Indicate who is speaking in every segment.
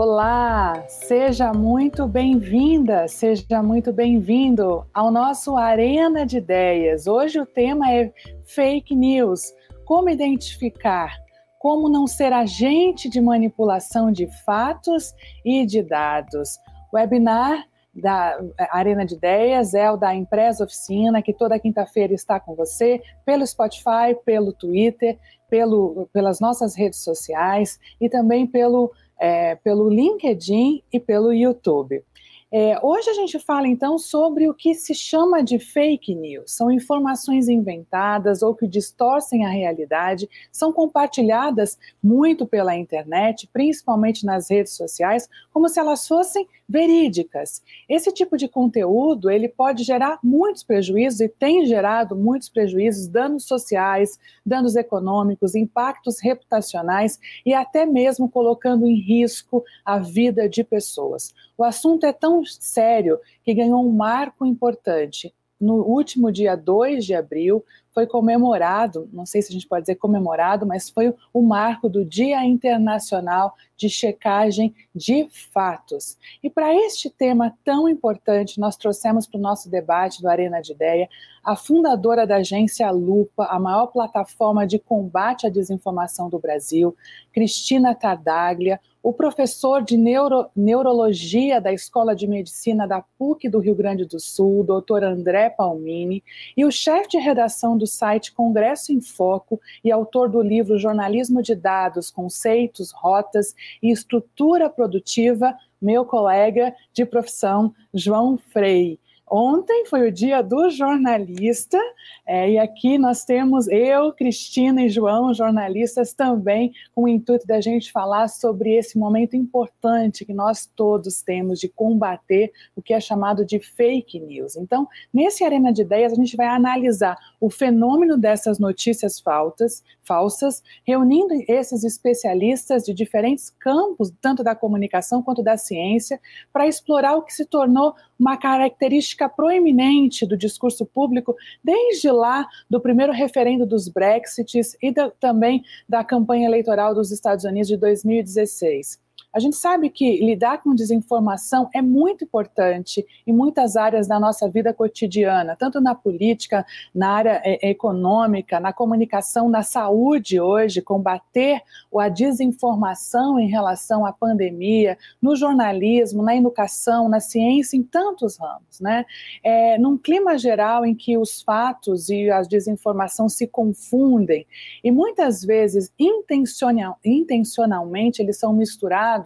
Speaker 1: Olá, seja muito bem-vinda, seja muito bem-vindo ao nosso Arena de Ideias. Hoje o tema é fake news. Como identificar, como não ser agente de manipulação de fatos e de dados. Webinar da Arena de Ideias é o da Empresa Oficina, que toda quinta-feira está com você, pelo Spotify, pelo Twitter, pelo, pelas nossas redes sociais e também pelo é, pelo LinkedIn e pelo YouTube. É, hoje a gente fala então sobre o que se chama de fake news. São informações inventadas ou que distorcem a realidade, são compartilhadas muito pela internet, principalmente nas redes sociais, como se elas fossem verídicas. Esse tipo de conteúdo ele pode gerar muitos prejuízos e tem gerado muitos prejuízos, danos sociais, danos econômicos, impactos reputacionais e até mesmo colocando em risco a vida de pessoas. O assunto é tão sério que ganhou um marco importante. No último dia 2 de abril, foi comemorado, não sei se a gente pode dizer comemorado, mas foi o marco do Dia Internacional de Checagem de Fatos. E para este tema tão importante, nós trouxemos para o nosso debate do Arena de Ideia a fundadora da agência Lupa, a maior plataforma de combate à desinformação do Brasil, Cristina Tardaglia, o professor de neuro, neurologia da Escola de Medicina da PUC do Rio Grande do Sul, doutor André Palmini, e o chefe de redação do site Congresso em Foco e autor do livro Jornalismo de Dados, Conceitos, Rotas e Estrutura Produtiva, meu colega de profissão, João Frei. Ontem foi o dia do jornalista, é, e aqui nós temos eu, Cristina e João, jornalistas também, com o intuito da gente falar sobre esse momento importante que nós todos temos de combater o que é chamado de fake news. Então, nesse Arena de Ideias, a gente vai analisar o fenômeno dessas notícias faltas, falsas, reunindo esses especialistas de diferentes campos, tanto da comunicação quanto da ciência, para explorar o que se tornou uma característica proeminente do discurso público desde lá do primeiro referendo dos Brexits e da, também da campanha eleitoral dos Estados Unidos de 2016. A gente sabe que lidar com desinformação é muito importante em muitas áreas da nossa vida cotidiana, tanto na política, na área é, econômica, na comunicação, na saúde hoje, combater a desinformação em relação à pandemia, no jornalismo, na educação, na ciência, em tantos ramos. Né? É, num clima geral em que os fatos e a desinformação se confundem e muitas vezes intencional, intencionalmente eles são misturados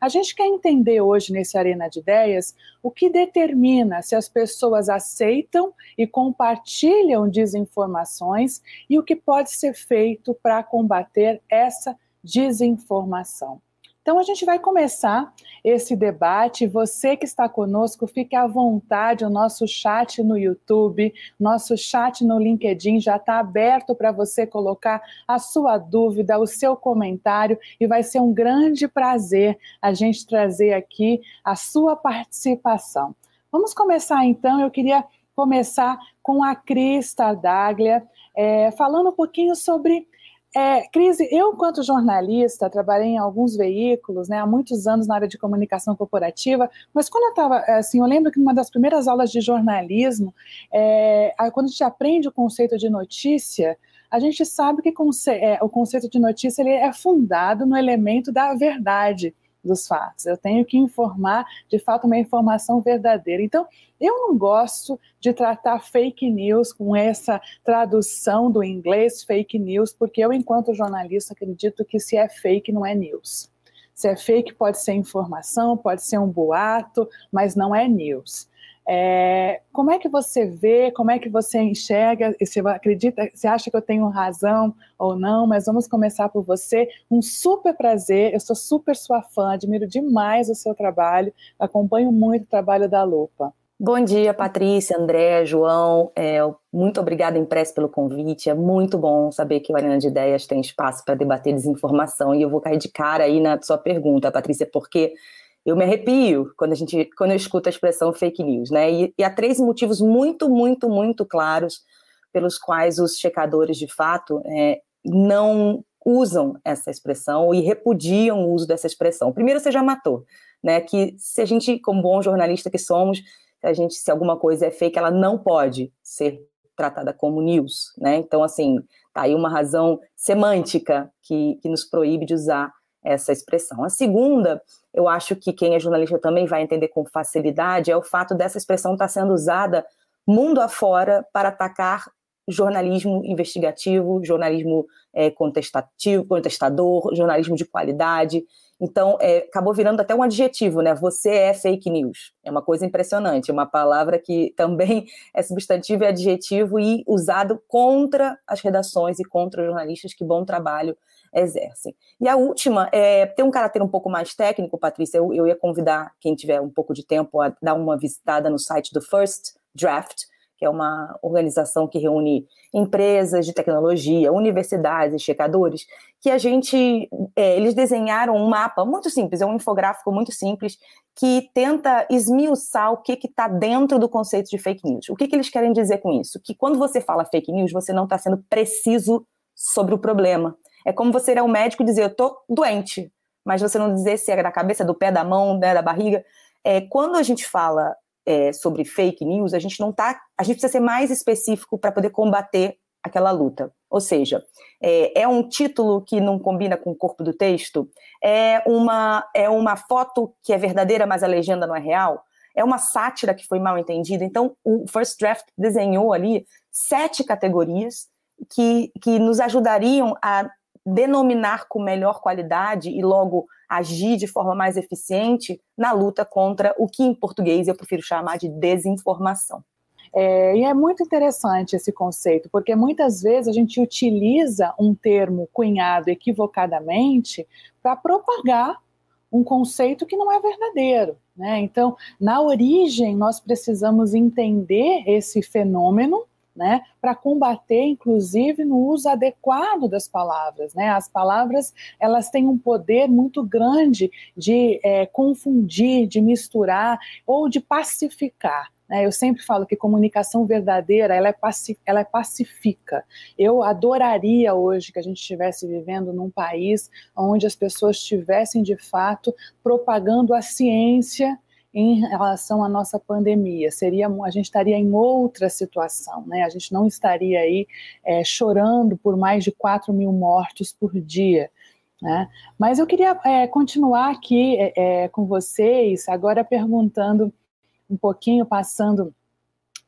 Speaker 1: a gente quer entender hoje nesse Arena de Ideias o que determina se as pessoas aceitam e compartilham desinformações e o que pode ser feito para combater essa desinformação. Então a gente vai começar esse debate. Você que está conosco, fique à vontade. O nosso chat no YouTube, nosso chat no LinkedIn já está aberto para você colocar a sua dúvida, o seu comentário, e vai ser um grande prazer a gente trazer aqui a sua participação. Vamos começar então. Eu queria começar com a Cris Tardaglia, é, falando um pouquinho sobre é, Crise, eu, enquanto jornalista, trabalhei em alguns veículos, né, há muitos anos na área de comunicação corporativa, mas quando eu estava, assim, eu lembro que numa das primeiras aulas de jornalismo, é, quando a gente aprende o conceito de notícia, a gente sabe que conce é, o conceito de notícia ele é fundado no elemento da verdade dos fatos. Eu tenho que informar, de fato, uma informação verdadeira. Então, eu não gosto de tratar fake news com essa tradução do inglês fake news, porque eu, enquanto jornalista, acredito que se é fake, não é news. Se é fake, pode ser informação, pode ser um boato, mas não é news. É, como é que você vê, como é que você enxerga, você acredita, você acha que eu tenho razão ou não, mas vamos começar por você. Um super prazer, eu sou super sua fã, admiro demais o seu trabalho, acompanho muito o trabalho da Lupa.
Speaker 2: Bom dia, Patrícia, André, João. É, muito obrigada, Impress, pelo convite. É muito bom saber que o Arena de Ideias tem espaço para debater desinformação. E eu vou cair de cara aí na sua pergunta, Patrícia, porque eu me arrepio quando a gente quando eu escuto a expressão fake news, né? E, e há três motivos muito, muito, muito claros pelos quais os checadores de fato é, não usam essa expressão e repudiam o uso dessa expressão. Primeiro, você já matou, né? Que se a gente, como bom jornalista que somos, a gente, se alguma coisa é fake, ela não pode ser tratada como news, né? Então, assim, tá aí uma razão semântica que, que nos proíbe de usar essa expressão. A segunda, eu acho que quem é jornalista também vai entender com facilidade, é o fato dessa expressão estar tá sendo usada mundo afora para atacar jornalismo investigativo, jornalismo é, contestativo, contestador, jornalismo de qualidade. Então, é, acabou virando até um adjetivo, né? Você é fake news. É uma coisa impressionante, uma palavra que também é substantivo e adjetivo e usado contra as redações e contra os jornalistas que bom trabalho exercem. E a última é, tem um caráter um pouco mais técnico, Patrícia. Eu, eu ia convidar quem tiver um pouco de tempo a dar uma visitada no site do First Draft, que é uma organização que reúne empresas de tecnologia, universidades, checadores, que a gente, é, eles desenharam um mapa muito simples, é um infográfico muito simples, que tenta esmiuçar o que está dentro do conceito de fake news. O que, que eles querem dizer com isso? Que quando você fala fake news, você não está sendo preciso sobre o problema. É como você ir ao médico e dizer, eu estou doente, mas você não dizer se é da cabeça, do pé, da mão, né, da barriga. É, quando a gente fala é, sobre fake news, a gente não tá, a gente precisa ser mais específico para poder combater aquela luta. Ou seja, é, é, um título que não combina com o corpo do texto, é uma, é uma foto que é verdadeira, mas a legenda não é real, é uma sátira que foi mal entendida. Então, o First Draft desenhou ali sete categorias que, que nos ajudariam a denominar com melhor qualidade e logo agir de forma mais eficiente na luta contra o que em português eu prefiro chamar de desinformação.
Speaker 1: É, e é muito interessante esse conceito, porque muitas vezes a gente utiliza um termo cunhado equivocadamente para propagar um conceito que não é verdadeiro. Né? Então, na origem, nós precisamos entender esse fenômeno né, para combater, inclusive, no uso adequado das palavras. Né? As palavras elas têm um poder muito grande de é, confundir, de misturar ou de pacificar. Né? Eu sempre falo que comunicação verdadeira ela é, ela é pacifica. Eu adoraria hoje que a gente estivesse vivendo num país onde as pessoas estivessem de fato propagando a ciência em relação à nossa pandemia. Seria, a gente estaria em outra situação, né? A gente não estaria aí é, chorando por mais de 4 mil mortos por dia. Né? Mas eu queria é, continuar aqui é, é com vocês, agora perguntando um pouquinho, passando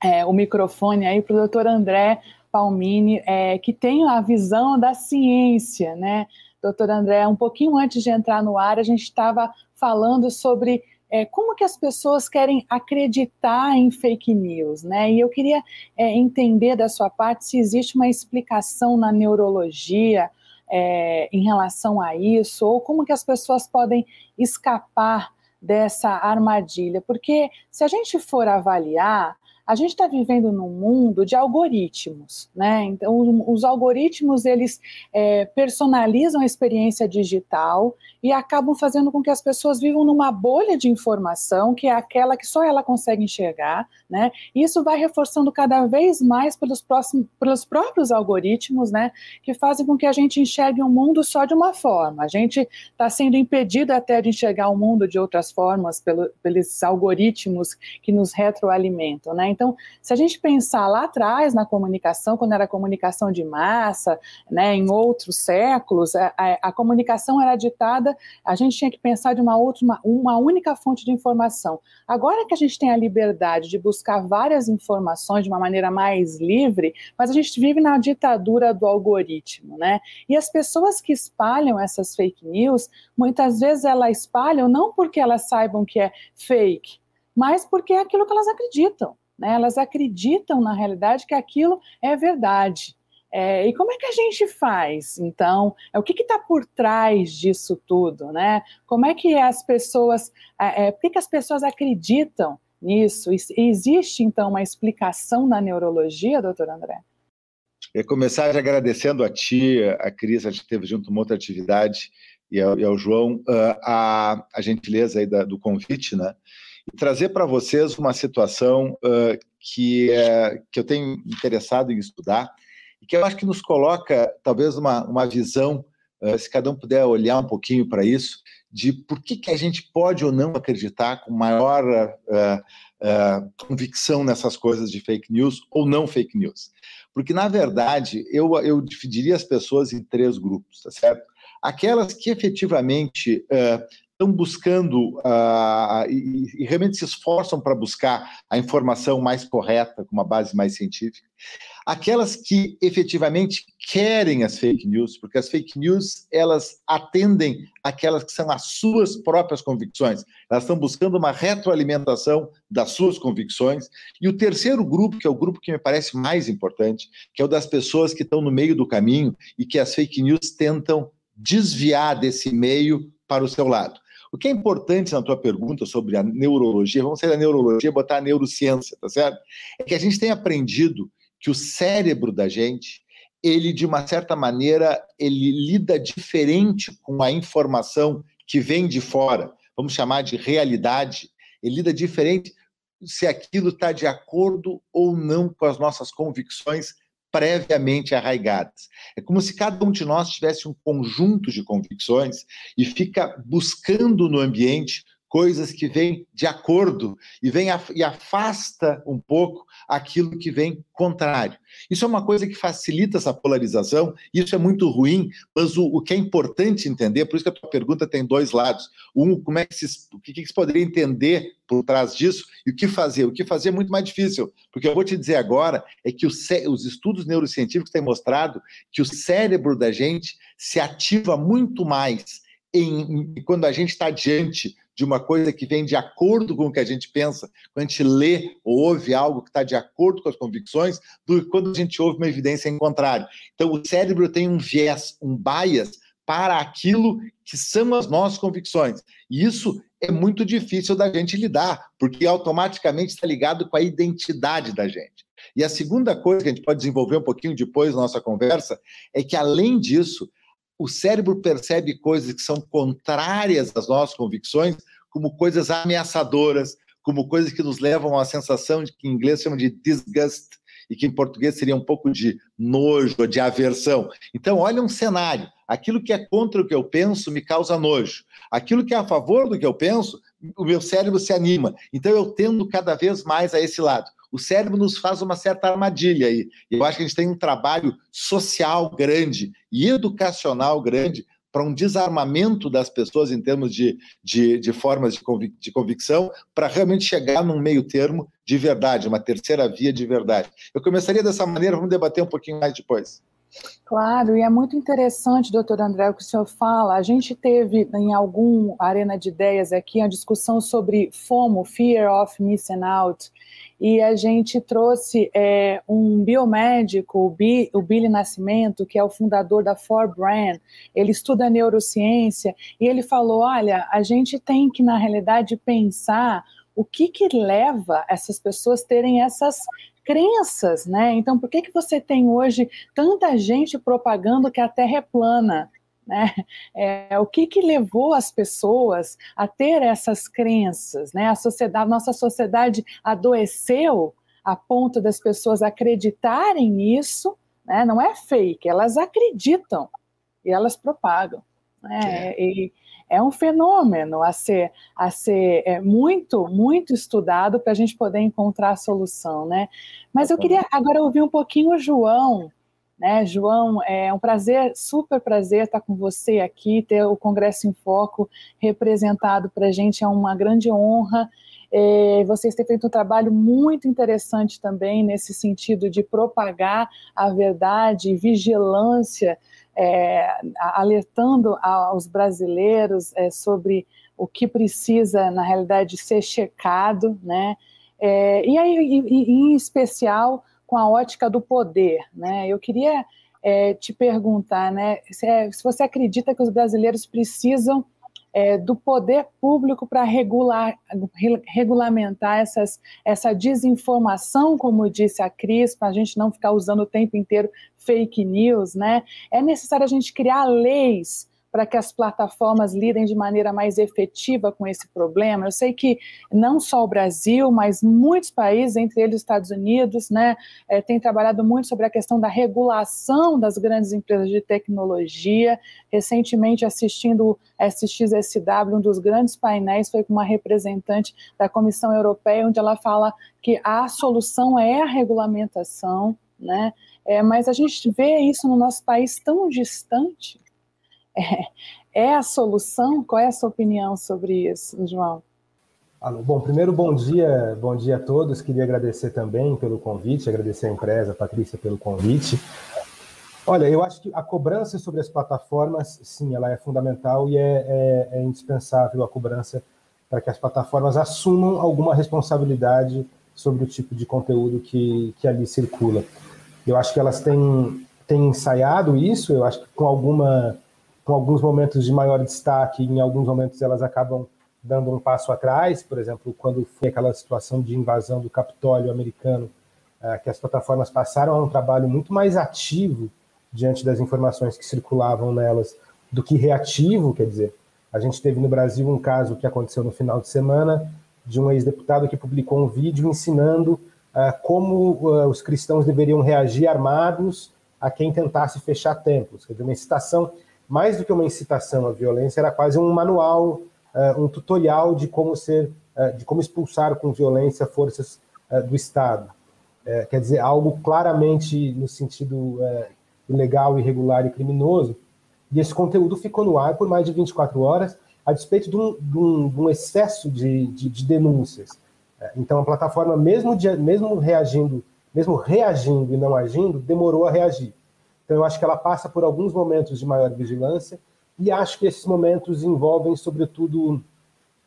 Speaker 1: é, o microfone aí para o doutor André Palmini, é, que tem a visão da ciência, né? Doutor André, um pouquinho antes de entrar no ar, a gente estava falando sobre é, como que as pessoas querem acreditar em fake news, né? E eu queria é, entender da sua parte se existe uma explicação na neurologia é, em relação a isso, ou como que as pessoas podem escapar dessa armadilha, porque se a gente for avaliar, a gente está vivendo num mundo de algoritmos, né? Então, os algoritmos eles é, personalizam a experiência digital e acabam fazendo com que as pessoas vivam numa bolha de informação que é aquela que só ela consegue enxergar, né? E isso vai reforçando cada vez mais pelos, próximos, pelos próprios algoritmos, né? Que fazem com que a gente enxergue o um mundo só de uma forma. A gente está sendo impedido até de enxergar o mundo de outras formas pelo, pelos algoritmos que nos retroalimentam, né? Então, se a gente pensar lá atrás na comunicação, quando era comunicação de massa, né, em outros séculos, a, a, a comunicação era ditada, a gente tinha que pensar de uma outra, uma, uma única fonte de informação. Agora que a gente tem a liberdade de buscar várias informações de uma maneira mais livre, mas a gente vive na ditadura do algoritmo, né? E as pessoas que espalham essas fake news, muitas vezes elas espalham não porque elas saibam que é fake, mas porque é aquilo que elas acreditam. Né? Elas acreditam, na realidade, que aquilo é verdade. É, e como é que a gente faz, então? É, o que está por trás disso tudo, né? Como é que as pessoas, é, é, por que, que as pessoas acreditam nisso? Existe, então, uma explicação na neurologia, doutor André?
Speaker 3: Eu começar agradecendo a ti, a Cris, a gente teve junto uma outra atividade, e ao, e ao João, uh, a, a gentileza aí da, do convite, né? E trazer para vocês uma situação uh, que, é, que eu tenho interessado em estudar e que eu acho que nos coloca talvez uma, uma visão uh, se cada um puder olhar um pouquinho para isso, de por que, que a gente pode ou não acreditar com maior uh, uh, convicção nessas coisas de fake news ou não fake news. Porque, na verdade, eu, eu dividiria as pessoas em três grupos, tá certo? Aquelas que efetivamente estão buscando uh, e, e, realmente se esforçam para buscar a informação mais correta, com uma base mais científica. Aquelas que efetivamente querem as fake news, porque as fake news elas atendem aquelas que são as suas próprias convicções. Elas estão buscando uma retroalimentação das suas convicções. E o terceiro grupo, que é o grupo que me parece mais importante, que é o das pessoas que estão no meio do caminho e que as fake news tentam desviar desse meio para o seu lado. O que é importante na tua pergunta sobre a neurologia, vamos sair da neurologia e botar a neurociência, tá certo? É que a gente tem aprendido que o cérebro da gente, ele de uma certa maneira, ele lida diferente com a informação que vem de fora, vamos chamar de realidade, ele lida diferente se aquilo está de acordo ou não com as nossas convicções previamente arraigadas. É como se cada um de nós tivesse um conjunto de convicções e fica buscando no ambiente coisas que vêm de acordo e vem e afasta um pouco aquilo que vem contrário. Isso é uma coisa que facilita essa polarização, isso é muito ruim, mas o, o que é importante entender, por isso que a tua pergunta tem dois lados. Um, como é que se, o que, que se poderia entender por trás disso e o que fazer? O que fazer é muito mais difícil, porque eu vou te dizer agora é que os estudos neurocientíficos têm mostrado que o cérebro da gente se ativa muito mais em, quando a gente está diante de uma coisa que vem de acordo com o que a gente pensa, quando a gente lê ou ouve algo que está de acordo com as convicções, do que quando a gente ouve uma evidência em contrário. Então, o cérebro tem um viés, um bias para aquilo que são as nossas convicções. E isso é muito difícil da gente lidar, porque automaticamente está ligado com a identidade da gente. E a segunda coisa que a gente pode desenvolver um pouquinho depois na nossa conversa é que, além disso, o cérebro percebe coisas que são contrárias às nossas convicções como coisas ameaçadoras, como coisas que nos levam uma sensação de que em inglês chama de disgust e que em português seria um pouco de nojo, de aversão. Então, olha um cenário. Aquilo que é contra o que eu penso me causa nojo. Aquilo que é a favor do que eu penso, o meu cérebro se anima. Então, eu tendo cada vez mais a esse lado o cérebro nos faz uma certa armadilha aí. Eu acho que a gente tem um trabalho social grande e educacional grande para um desarmamento das pessoas em termos de, de, de formas de, convic de convicção, para realmente chegar num meio termo de verdade, uma terceira via de verdade. Eu começaria dessa maneira, vamos debater um pouquinho mais depois.
Speaker 1: Claro, e é muito interessante, doutor André, o que o senhor fala. A gente teve em algum Arena de Ideias aqui a discussão sobre FOMO, Fear of Missing Out, e a gente trouxe é, um biomédico, o, Bi, o Billy Nascimento, que é o fundador da Forbrand, ele estuda neurociência, e ele falou, olha, a gente tem que, na realidade, pensar o que, que leva essas pessoas terem essas crenças, né? Então, por que, que você tem hoje tanta gente propagando que a Terra é plana? Né? É, o que, que levou as pessoas a ter essas crenças? Né? A sociedade, nossa sociedade adoeceu a ponto das pessoas acreditarem nisso, né? não é fake, elas acreditam e elas propagam. Né? É. É um fenômeno a ser, a ser é, muito, muito estudado para a gente poder encontrar a solução. Né? Mas eu queria agora ouvir um pouquinho o João né, João, é um prazer, super prazer estar com você aqui, ter o Congresso em Foco representado para a gente, é uma grande honra. É, vocês têm feito um trabalho muito interessante também nesse sentido de propagar a verdade, vigilância, é, alertando aos brasileiros é, sobre o que precisa, na realidade, ser checado, né? É, e aí, em especial, com a ótica do poder. Né? Eu queria é, te perguntar né, se, é, se, você acredita que os brasileiros precisam é, do poder público para regular, regulamentar essas, essa desinformação, como disse a Cris, para a gente não ficar usando o tempo inteiro fake news. Né? É necessário a gente criar leis para que as plataformas lidem de maneira mais efetiva com esse problema? Eu sei que não só o Brasil, mas muitos países, entre eles os Estados Unidos, né, é, têm trabalhado muito sobre a questão da regulação das grandes empresas de tecnologia. Recentemente, assistindo SXSW, um dos grandes painéis foi com uma representante da Comissão Europeia, onde ela fala que a solução é a regulamentação, né? É, mas a gente vê isso no nosso país tão distante é, é a solução? Qual é a sua opinião sobre isso, João?
Speaker 4: Bom, primeiro, bom dia, bom dia a todos. Queria agradecer também pelo convite, agradecer a empresa, a Patrícia, pelo convite. Olha, eu acho que a cobrança sobre as plataformas, sim, ela é fundamental e é, é, é indispensável a cobrança para que as plataformas assumam alguma responsabilidade sobre o tipo de conteúdo que, que ali circula. Eu acho que elas têm, têm ensaiado isso, eu acho que com alguma com alguns momentos de maior destaque, em alguns momentos elas acabam dando um passo atrás, por exemplo, quando foi aquela situação de invasão do Capitólio americano, eh, que as plataformas passaram a um trabalho muito mais ativo diante das informações que circulavam nelas do que reativo, quer dizer, a gente teve no Brasil um caso que aconteceu no final de semana de um ex-deputado que publicou um vídeo ensinando uh, como uh, os cristãos deveriam reagir armados a quem tentasse fechar templos, quer dizer, uma incitação mais do que uma incitação à violência, era quase um manual, uh, um tutorial de como ser, uh, de como expulsar com violência forças uh, do Estado. quer dizer, algo claramente no sentido ilegal, irregular e criminoso. E esse conteúdo ficou no ar por mais de 24 horas, a despeito de um, de um, de um excesso de, de, de denúncias. Então, a plataforma, mesmo, mesmo reagindo, mesmo reagindo e não agindo, demorou a reagir. Então, eu acho que ela passa por alguns momentos de maior vigilância e acho que esses momentos envolvem, sobretudo,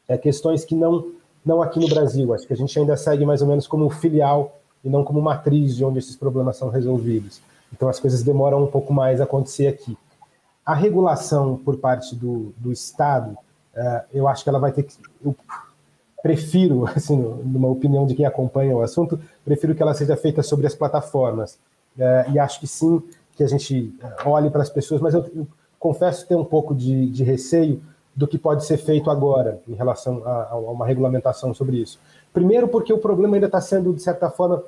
Speaker 4: é, questões que não, não aqui no Brasil. Acho que a gente ainda segue mais ou menos como filial e não como matriz de onde esses problemas são resolvidos. Então, as coisas demoram um pouco mais a acontecer aqui. A regulação por parte do, do Estado, é, eu acho que ela vai ter que. Eu prefiro, assim, numa opinião de quem acompanha o assunto, prefiro que ela seja feita sobre as plataformas. É, e acho que sim, que a gente eh, olhe para as pessoas, mas eu, eu confesso ter um pouco de, de, receio do que pode ser feito agora em relação a, a uma regulamentação sobre isso. Primeiro, porque o problema ainda está sendo, de certa forma,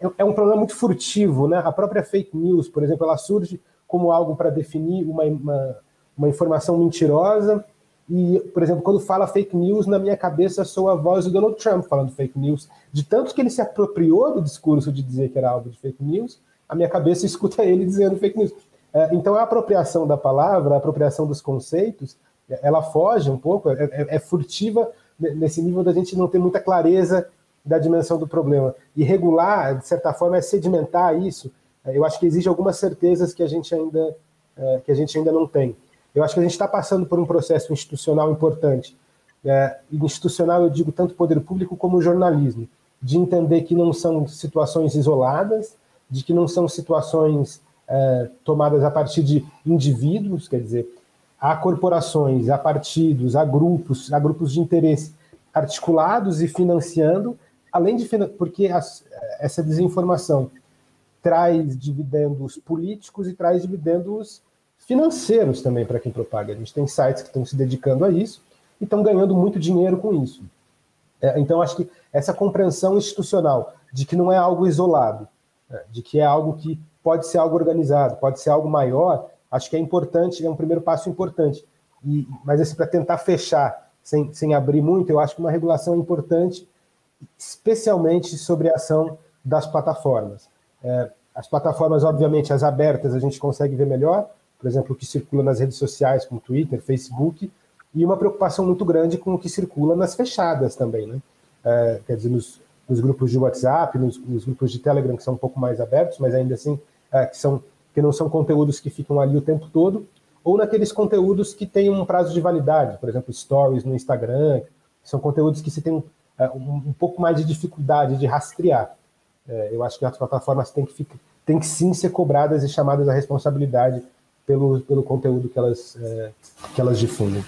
Speaker 4: é, é um problema muito furtivo, né? A própria fake news, por exemplo, ela surge como algo para definir uma, uma, uma, informação mentirosa. E, por exemplo, quando fala fake news, na minha cabeça sou a voz do Donald Trump falando fake news, de tanto que ele se apropriou do discurso de dizer que era algo de fake news, a minha cabeça escuta ele dizendo fake news. É, então, a apropriação da palavra, a apropriação dos conceitos, ela foge um pouco, é, é, é, furtiva nesse nível da gente não ter muita clareza da dimensão do problema. E regular, de certa forma, é sedimentar isso. É, eu acho que exige algumas certezas que a gente ainda, é, que a gente ainda não tem. Eu acho que a gente está passando por um processo institucional importante. É, institucional, eu digo tanto poder público como jornalismo, de entender que não são situações isoladas, de que não são situações é, tomadas a partir de indivíduos, quer dizer, há corporações, há partidos, há grupos, há grupos de interesse articulados e financiando, além de porque as, essa desinformação traz dividendos políticos e traz dividendos financeiros também para quem propaga. A gente tem sites que estão se dedicando a isso e estão ganhando muito dinheiro com isso. É, então, acho que essa compreensão institucional de que não é algo isolado, de que é algo que pode ser algo organizado, pode ser algo maior, acho que é importante, é um primeiro passo importante. E, mas assim, para tentar fechar, sem, sem abrir muito, eu acho que uma regulação é importante, especialmente sobre a ação das plataformas. É, as plataformas, obviamente, as abertas, a gente consegue ver melhor, por exemplo, o que circula nas redes sociais, como Twitter, Facebook, e uma preocupação muito grande com o que circula nas fechadas também, né? É, quer dizer, nos, nos grupos de WhatsApp, nos, nos, grupos de Telegram que são um pouco mais abertos, mas ainda assim é, que, são, que não são conteúdos que ficam ali o tempo todo, ou naqueles conteúdos que têm um prazo de validade, por exemplo, stories no Instagram, são conteúdos que se tem é, um, um, pouco mais de dificuldade de rastrear. É, eu acho que as plataformas têm que, ficar, têm que sim ser cobradas e chamadas à responsabilidade pelo, pelo conteúdo que elas, é, que elas difundem.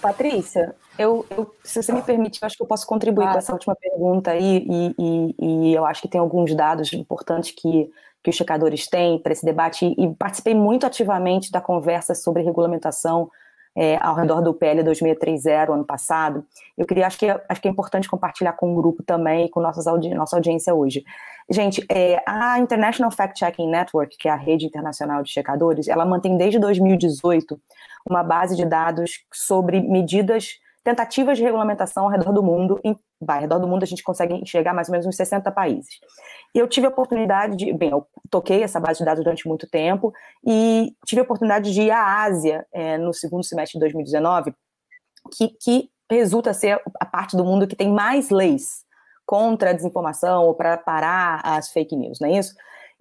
Speaker 2: Patrícia, eu, eu, se você me permite, eu acho que eu posso contribuir ah. com essa última pergunta aí, e, e, e, eu acho que tem alguns dados importantes que, que os checadores têm para esse debate e participei muito ativamente da conversa sobre regulamentação é, ao redor do PL 2630 ano passado. Eu queria, acho que, acho que é importante compartilhar com o grupo também e com nossas audi nossa audiência hoje. Gente, é, a International Fact Checking Network, que é a rede internacional de checadores, ela mantém desde 2018 uma base de dados sobre medidas tentativas de regulamentação ao redor do mundo. Em, ao redor do mundo a gente consegue enxergar mais ou menos uns 60 países. E eu tive a oportunidade de, bem, eu toquei essa base de dados durante muito tempo e tive a oportunidade de ir à Ásia é, no segundo semestre de 2019, que, que resulta ser a parte do mundo que tem mais leis contra a desinformação ou para parar as fake news, não é isso?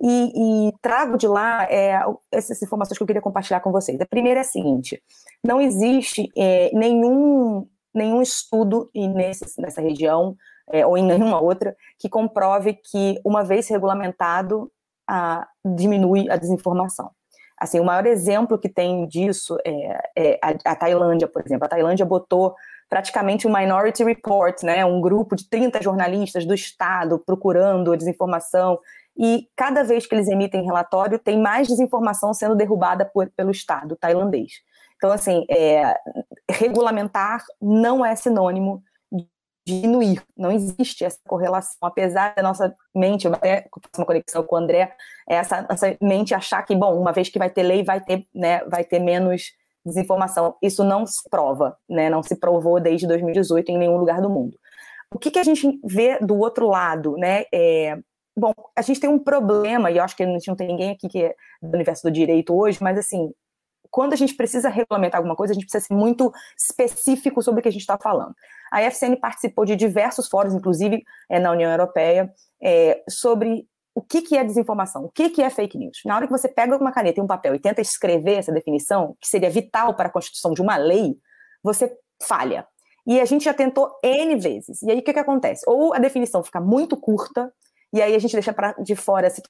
Speaker 2: E, e, trago de lá é, essas informações que eu queria compartilhar com vocês. A primeira é a seguinte: não existe é, nenhum, nenhum estudo nesse, nessa região é, ou em nenhuma outra que comprove que, uma vez regulamentado, a, diminui a desinformação. Assim, o maior exemplo que tem disso é, é a, a Tailândia, por exemplo. A Tailândia botou praticamente um Minority Report, né, um grupo de 30 jornalistas do Estado procurando a desinformação e cada vez que eles emitem relatório, tem mais desinformação sendo derrubada por, pelo Estado tailandês. Então, assim, é, regulamentar não é sinônimo de diminuir, não existe essa correlação, apesar da nossa mente, eu até faço uma conexão com o André, essa, essa mente achar que, bom, uma vez que vai ter lei, vai ter, né, vai ter menos desinformação. Isso não se prova, né, não se provou desde 2018 em nenhum lugar do mundo. O que, que a gente vê do outro lado, né? É, Bom, a gente tem um problema, e eu acho que a gente não tem ninguém aqui que é do universo do direito hoje, mas assim, quando a gente precisa regulamentar alguma coisa, a gente precisa ser muito específico sobre o que a gente está falando. A FCN participou de diversos fóruns, inclusive é, na União Europeia, é, sobre o que, que é desinformação, o que, que é fake news. Na hora que você pega uma caneta e um papel e tenta escrever essa definição, que seria vital para a constituição de uma lei, você falha. E a gente já tentou N vezes. E aí o que, que acontece? Ou a definição fica muito curta, e aí a gente deixa pra, de fora esse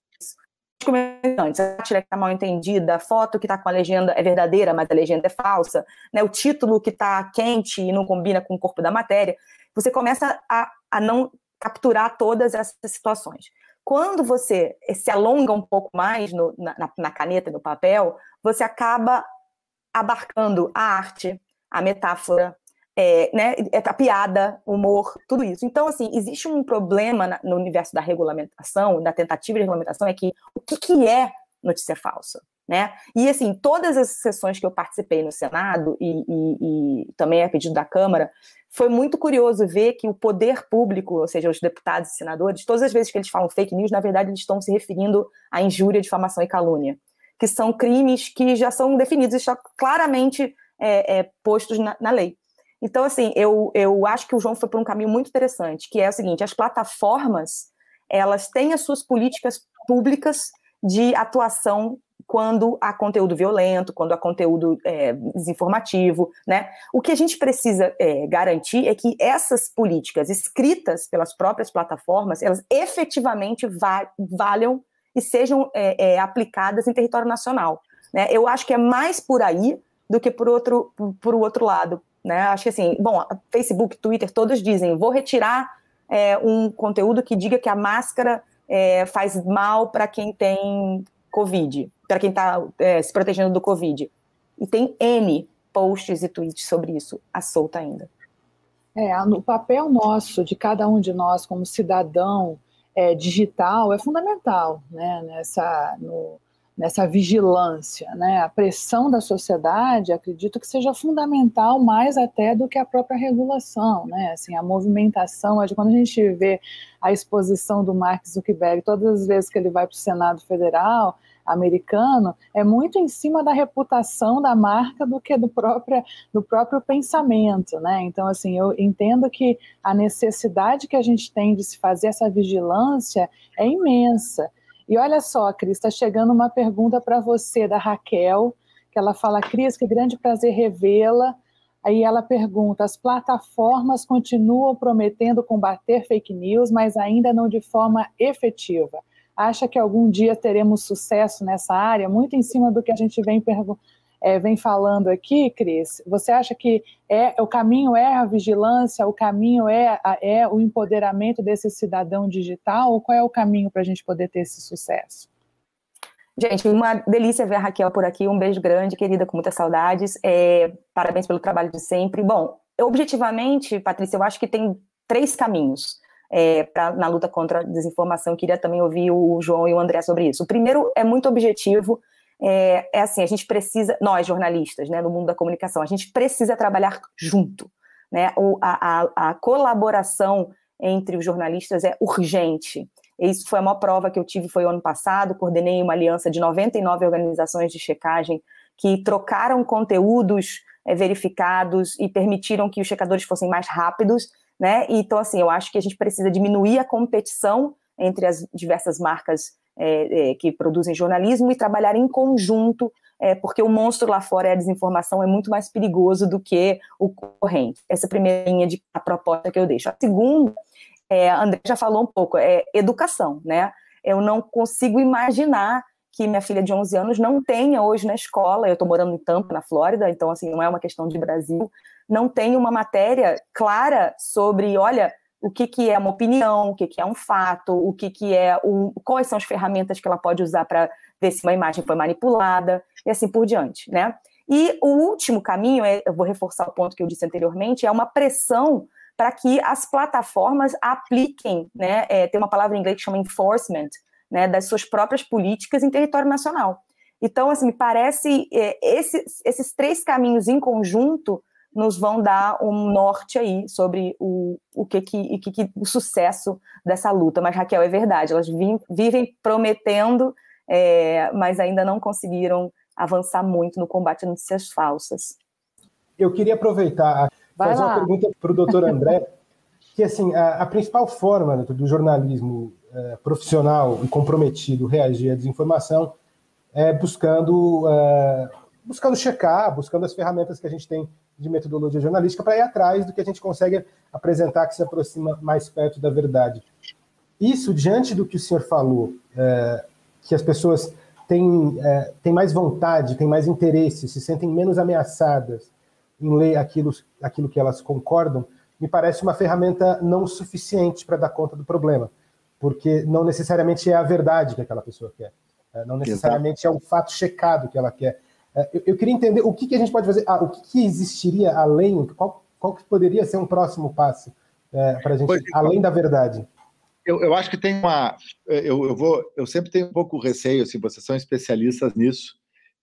Speaker 2: antes, a tira que está mal entendida, a foto que está com a legenda é verdadeira, mas a legenda é falsa, né? o título que está quente e não combina com o corpo da matéria, você começa a, a não capturar todas essas situações. Quando você se alonga um pouco mais no, na, na caneta, no papel, você acaba abarcando a arte, a metáfora, é, né, é a piada, humor, tudo isso. Então, assim, existe um problema na, no universo da regulamentação, da tentativa de regulamentação, é que o que, que é notícia falsa? Né? E assim, todas as sessões que eu participei no Senado e, e, e, também a pedido da Câmara, foi muito curioso ver que o poder público, ou seja, os deputados e senadores, todas as vezes que eles falam fake news, na verdade eles estão se referindo à injúria, difamação e calúnia, que são crimes que já são definidos, estão claramente é, é, postos na, na lei. Então, assim, eu, eu acho que o João foi por um caminho muito interessante, que é o seguinte: as plataformas elas têm as suas políticas públicas de atuação quando há conteúdo violento, quando há conteúdo é, desinformativo, né? O que a gente precisa é, garantir é que essas políticas escritas pelas próprias plataformas, elas efetivamente va valham e sejam é, é aplicadas em território nacional. Né? Eu acho que é mais por aí do que por outro, por outro lado, né? Acho que assim, bom, Facebook, Twitter, todos dizem, vou retirar é, um conteúdo que diga que a máscara é, faz mal para quem tem Covid, para quem está é, se protegendo do Covid. E tem N posts e tweets sobre isso, a solta ainda.
Speaker 1: É, o papel nosso, de cada um de nós como cidadão é, digital, é fundamental, né, nessa, no, nessa vigilância, né? A pressão da sociedade, acredito que seja fundamental mais até do que a própria regulação, né? Assim, a movimentação, quando a gente vê a exposição do Mark Zuckerberg, todas as vezes que ele vai para o Senado Federal americano, é muito em cima da reputação da marca do que do próprio, do próprio pensamento, né? Então, assim, eu entendo que a necessidade que a gente tem de se fazer essa vigilância é imensa. E olha só, Cris, está chegando uma pergunta para você da Raquel, que ela fala, Cris, que grande prazer revê-la. Aí ela pergunta: as plataformas continuam prometendo combater fake news, mas ainda não de forma efetiva. Acha que algum dia teremos sucesso nessa área? Muito em cima do que a gente vem é, vem falando aqui, Cris, você acha que é, o caminho é a vigilância, o caminho é, é o empoderamento desse cidadão digital, ou qual é o caminho para a gente poder ter esse sucesso?
Speaker 2: Gente, uma delícia ver a Raquel por aqui. Um beijo grande, querida, com muitas saudades. É, parabéns pelo trabalho de sempre. Bom, objetivamente, Patrícia, eu acho que tem três caminhos é, pra, na luta contra a desinformação. Queria também ouvir o João e o André sobre isso. O primeiro é muito objetivo. É, é assim, a gente precisa, nós jornalistas, né, no mundo da comunicação, a gente precisa trabalhar junto, né? A, a, a colaboração entre os jornalistas é urgente. Isso foi a maior prova que eu tive foi ano passado, coordenei uma aliança de 99 organizações de checagem que trocaram conteúdos é, verificados e permitiram que os checadores fossem mais rápidos, né? Então, assim, eu acho que a gente precisa diminuir a competição entre as diversas marcas é, é, que produzem jornalismo e trabalhar em conjunto, é, porque o monstro lá fora é a desinformação, é muito mais perigoso do que o corrente. Essa é primeira linha de a proposta que eu deixo. A segunda é, a André já falou um pouco, é educação, né? Eu não consigo imaginar que minha filha de 11 anos não tenha hoje na escola, eu estou morando em Tampa, na Flórida, então assim, não é uma questão de Brasil, não tem uma matéria clara sobre, olha, o que, que é uma opinião, o que, que é um fato, o que, que é um, quais são as ferramentas que ela pode usar para ver se uma imagem foi manipulada, e assim por diante, né? E o último caminho, é, eu vou reforçar o ponto que eu disse anteriormente, é uma pressão para que as plataformas apliquem, né, é, tem uma palavra em inglês que chama enforcement, né, das suas próprias políticas em território nacional. Então, assim, me parece é, esses, esses três caminhos em conjunto nos vão dar um norte aí sobre o, o que, que, que, que o sucesso dessa luta. Mas, Raquel, é verdade, elas vi, vivem prometendo, é, mas ainda não conseguiram avançar muito no combate a notícias falsas.
Speaker 4: Eu queria aproveitar Vai fazer lá. uma pergunta para o doutor André, que assim, a, a, principal forma do jornalismo é, profissional e comprometido reagir à desinformação é buscando, é, buscando checar, buscando as ferramentas que a gente tem de metodologia jornalística para ir atrás do que a gente consegue apresentar que se aproxima mais perto da verdade. Isso, diante do que o senhor falou, é, que as pessoas têm, é, têm mais vontade, têm mais interesse, se sentem menos ameaçadas em ler aquilo, aquilo que elas concordam, me parece uma ferramenta não suficiente para dar conta do problema, porque não necessariamente é a verdade que aquela pessoa quer, é, não necessariamente é o fato checado que ela quer. É, eu, eu queria entender o que, que, a gente pode fazer, ah, o que, que, existiria além, qual, qual que poderia ser um próximo passo é, para a gente, pois, então, além da verdade.
Speaker 3: Eu, eu, acho que tem uma. Eu, eu, vou, eu sempre tenho um pouco receio, assim, vocês são especialistas nisso,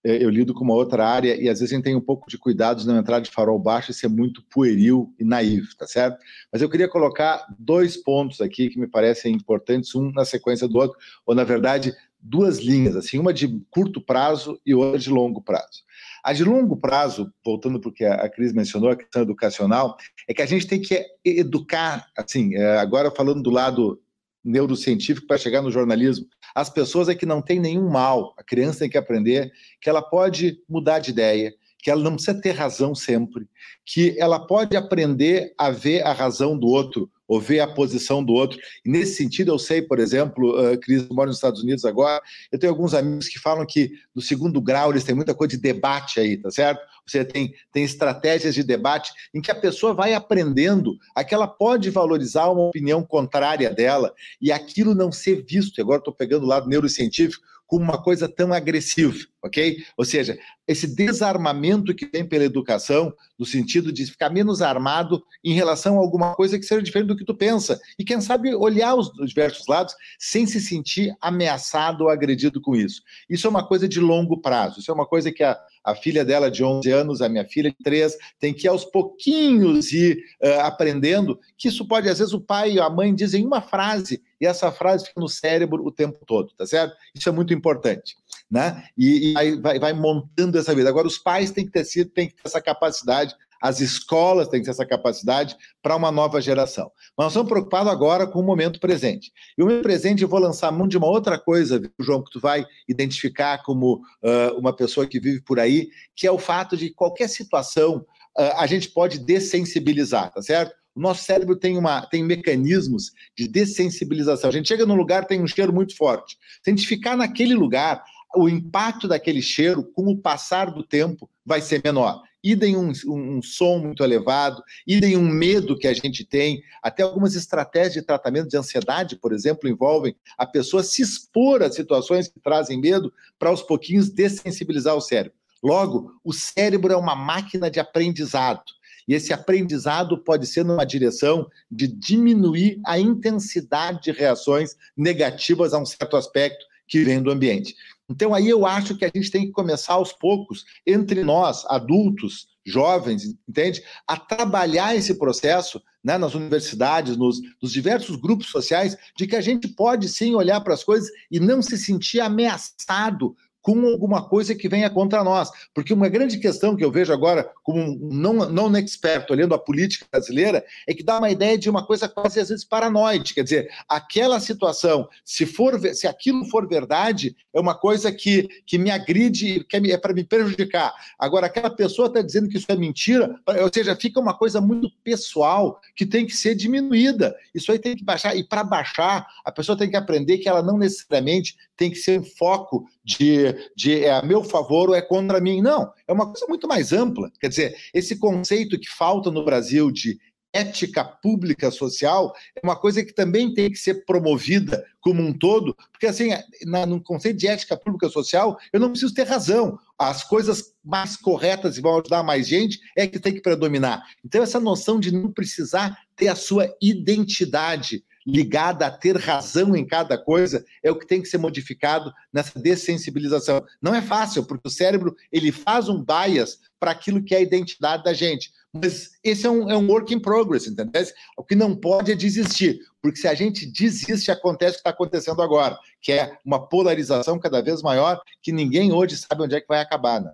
Speaker 3: é, eu lido com uma outra área e às vezes a gente tem um pouco de cuidado de não entrar de farol baixo e ser muito pueril e naivo, tá certo? Mas eu queria colocar dois pontos aqui que me parecem importantes, um na sequência do outro, ou na verdade, duas linhas, assim, uma de curto prazo e outra de longo prazo. A de longo prazo, voltando para o que a Cris mencionou, a questão educacional, é que a gente tem que educar, assim, é, agora falando do lado neurocientífico para chegar no jornalismo. As pessoas é que não tem nenhum mal. A criança tem que aprender que ela pode mudar de ideia, que ela não precisa ter razão sempre, que ela pode aprender a ver a razão do outro ou ver a posição do outro. E nesse sentido, eu sei, por exemplo, uh, Cris mora nos Estados Unidos agora, eu tenho alguns amigos que falam que no segundo grau eles têm muita coisa de debate aí, tá certo? Você tem, tem estratégias de debate em que a pessoa vai aprendendo a que ela pode valorizar uma opinião contrária dela e aquilo não ser visto. Agora estou pegando o lado neurocientífico como uma coisa tão agressiva, ok? Ou seja, esse desarmamento que vem pela educação, no sentido de ficar menos armado em relação a alguma coisa que seja diferente do que tu pensa. E quem sabe olhar os diversos lados sem se sentir ameaçado ou agredido com isso. Isso é uma coisa de longo prazo, isso é uma coisa que a, a filha dela de 11 anos, a minha filha de 3, tem que aos pouquinhos ir uh, aprendendo que isso pode, às vezes, o pai e a mãe dizem uma frase e essa frase fica no cérebro o tempo todo, tá certo? Isso é muito importante, né? E, e vai, vai, montando essa vida. Agora, os pais têm que ter sido, têm que ter essa capacidade, as escolas têm que ter essa capacidade para uma nova geração. Mas nós estamos preocupados agora com o momento presente. E o momento presente eu vou lançar mão de uma outra coisa, João, que tu vai identificar como uh, uma pessoa que vive por aí, que é o fato de qualquer situação uh, a gente pode dessensibilizar, tá certo? O nosso cérebro tem, uma, tem mecanismos de dessensibilização. A gente chega num lugar, tem um cheiro muito forte. Se a gente ficar naquele lugar, o impacto daquele cheiro, com o passar do tempo, vai ser menor. Idem um, um, um som muito elevado, idem um medo que a gente tem, até algumas estratégias de tratamento de ansiedade, por exemplo, envolvem a pessoa se expor a situações que trazem medo para aos pouquinhos dessensibilizar o cérebro. Logo, o cérebro é uma máquina de aprendizado. E esse aprendizado pode ser numa direção de diminuir a intensidade de reações negativas a um certo aspecto que vem do ambiente. Então, aí eu acho que a gente tem que começar aos poucos, entre nós, adultos, jovens, entende? A trabalhar esse processo né, nas universidades, nos, nos, diversos grupos sociais, de que a gente pode sim olhar para as coisas e não se sentir ameaçado com alguma coisa que venha contra nós. Porque uma grande questão que eu vejo agora, como um não, não expert, olhando a política brasileira, é que dá uma ideia de uma coisa quase às vezes paranoide. Quer dizer, aquela situação, se, for, se aquilo for verdade, é uma coisa que, que me agride, que é para me prejudicar. Agora, aquela pessoa está dizendo que isso é mentira, ou seja, fica uma coisa muito pessoal que tem que ser diminuída. Isso aí tem que baixar. E para baixar, a pessoa tem que aprender que ela não necessariamente tem que ser um foco de, de é a meu favor ou é contra mim. Não, é uma coisa muito mais ampla. Quer dizer, esse conceito que falta no Brasil de ética pública social é uma coisa que também tem que ser promovida como um todo, porque assim, na, no conceito de ética pública social, eu não preciso ter razão. As coisas mais corretas e vão ajudar mais gente é que tem que predominar. Então, essa noção de não precisar ter a sua identidade ligada a ter razão em cada coisa é o que tem que ser modificado nessa dessensibilização. Não é fácil, porque o cérebro ele faz um bias para aquilo que é a identidade da gente. Mas esse é um, é um work in progress, entendeu? O que não pode é desistir, porque se a gente desiste, acontece o que está acontecendo agora, que é uma polarização cada vez maior, que ninguém hoje sabe onde é que vai acabar, né?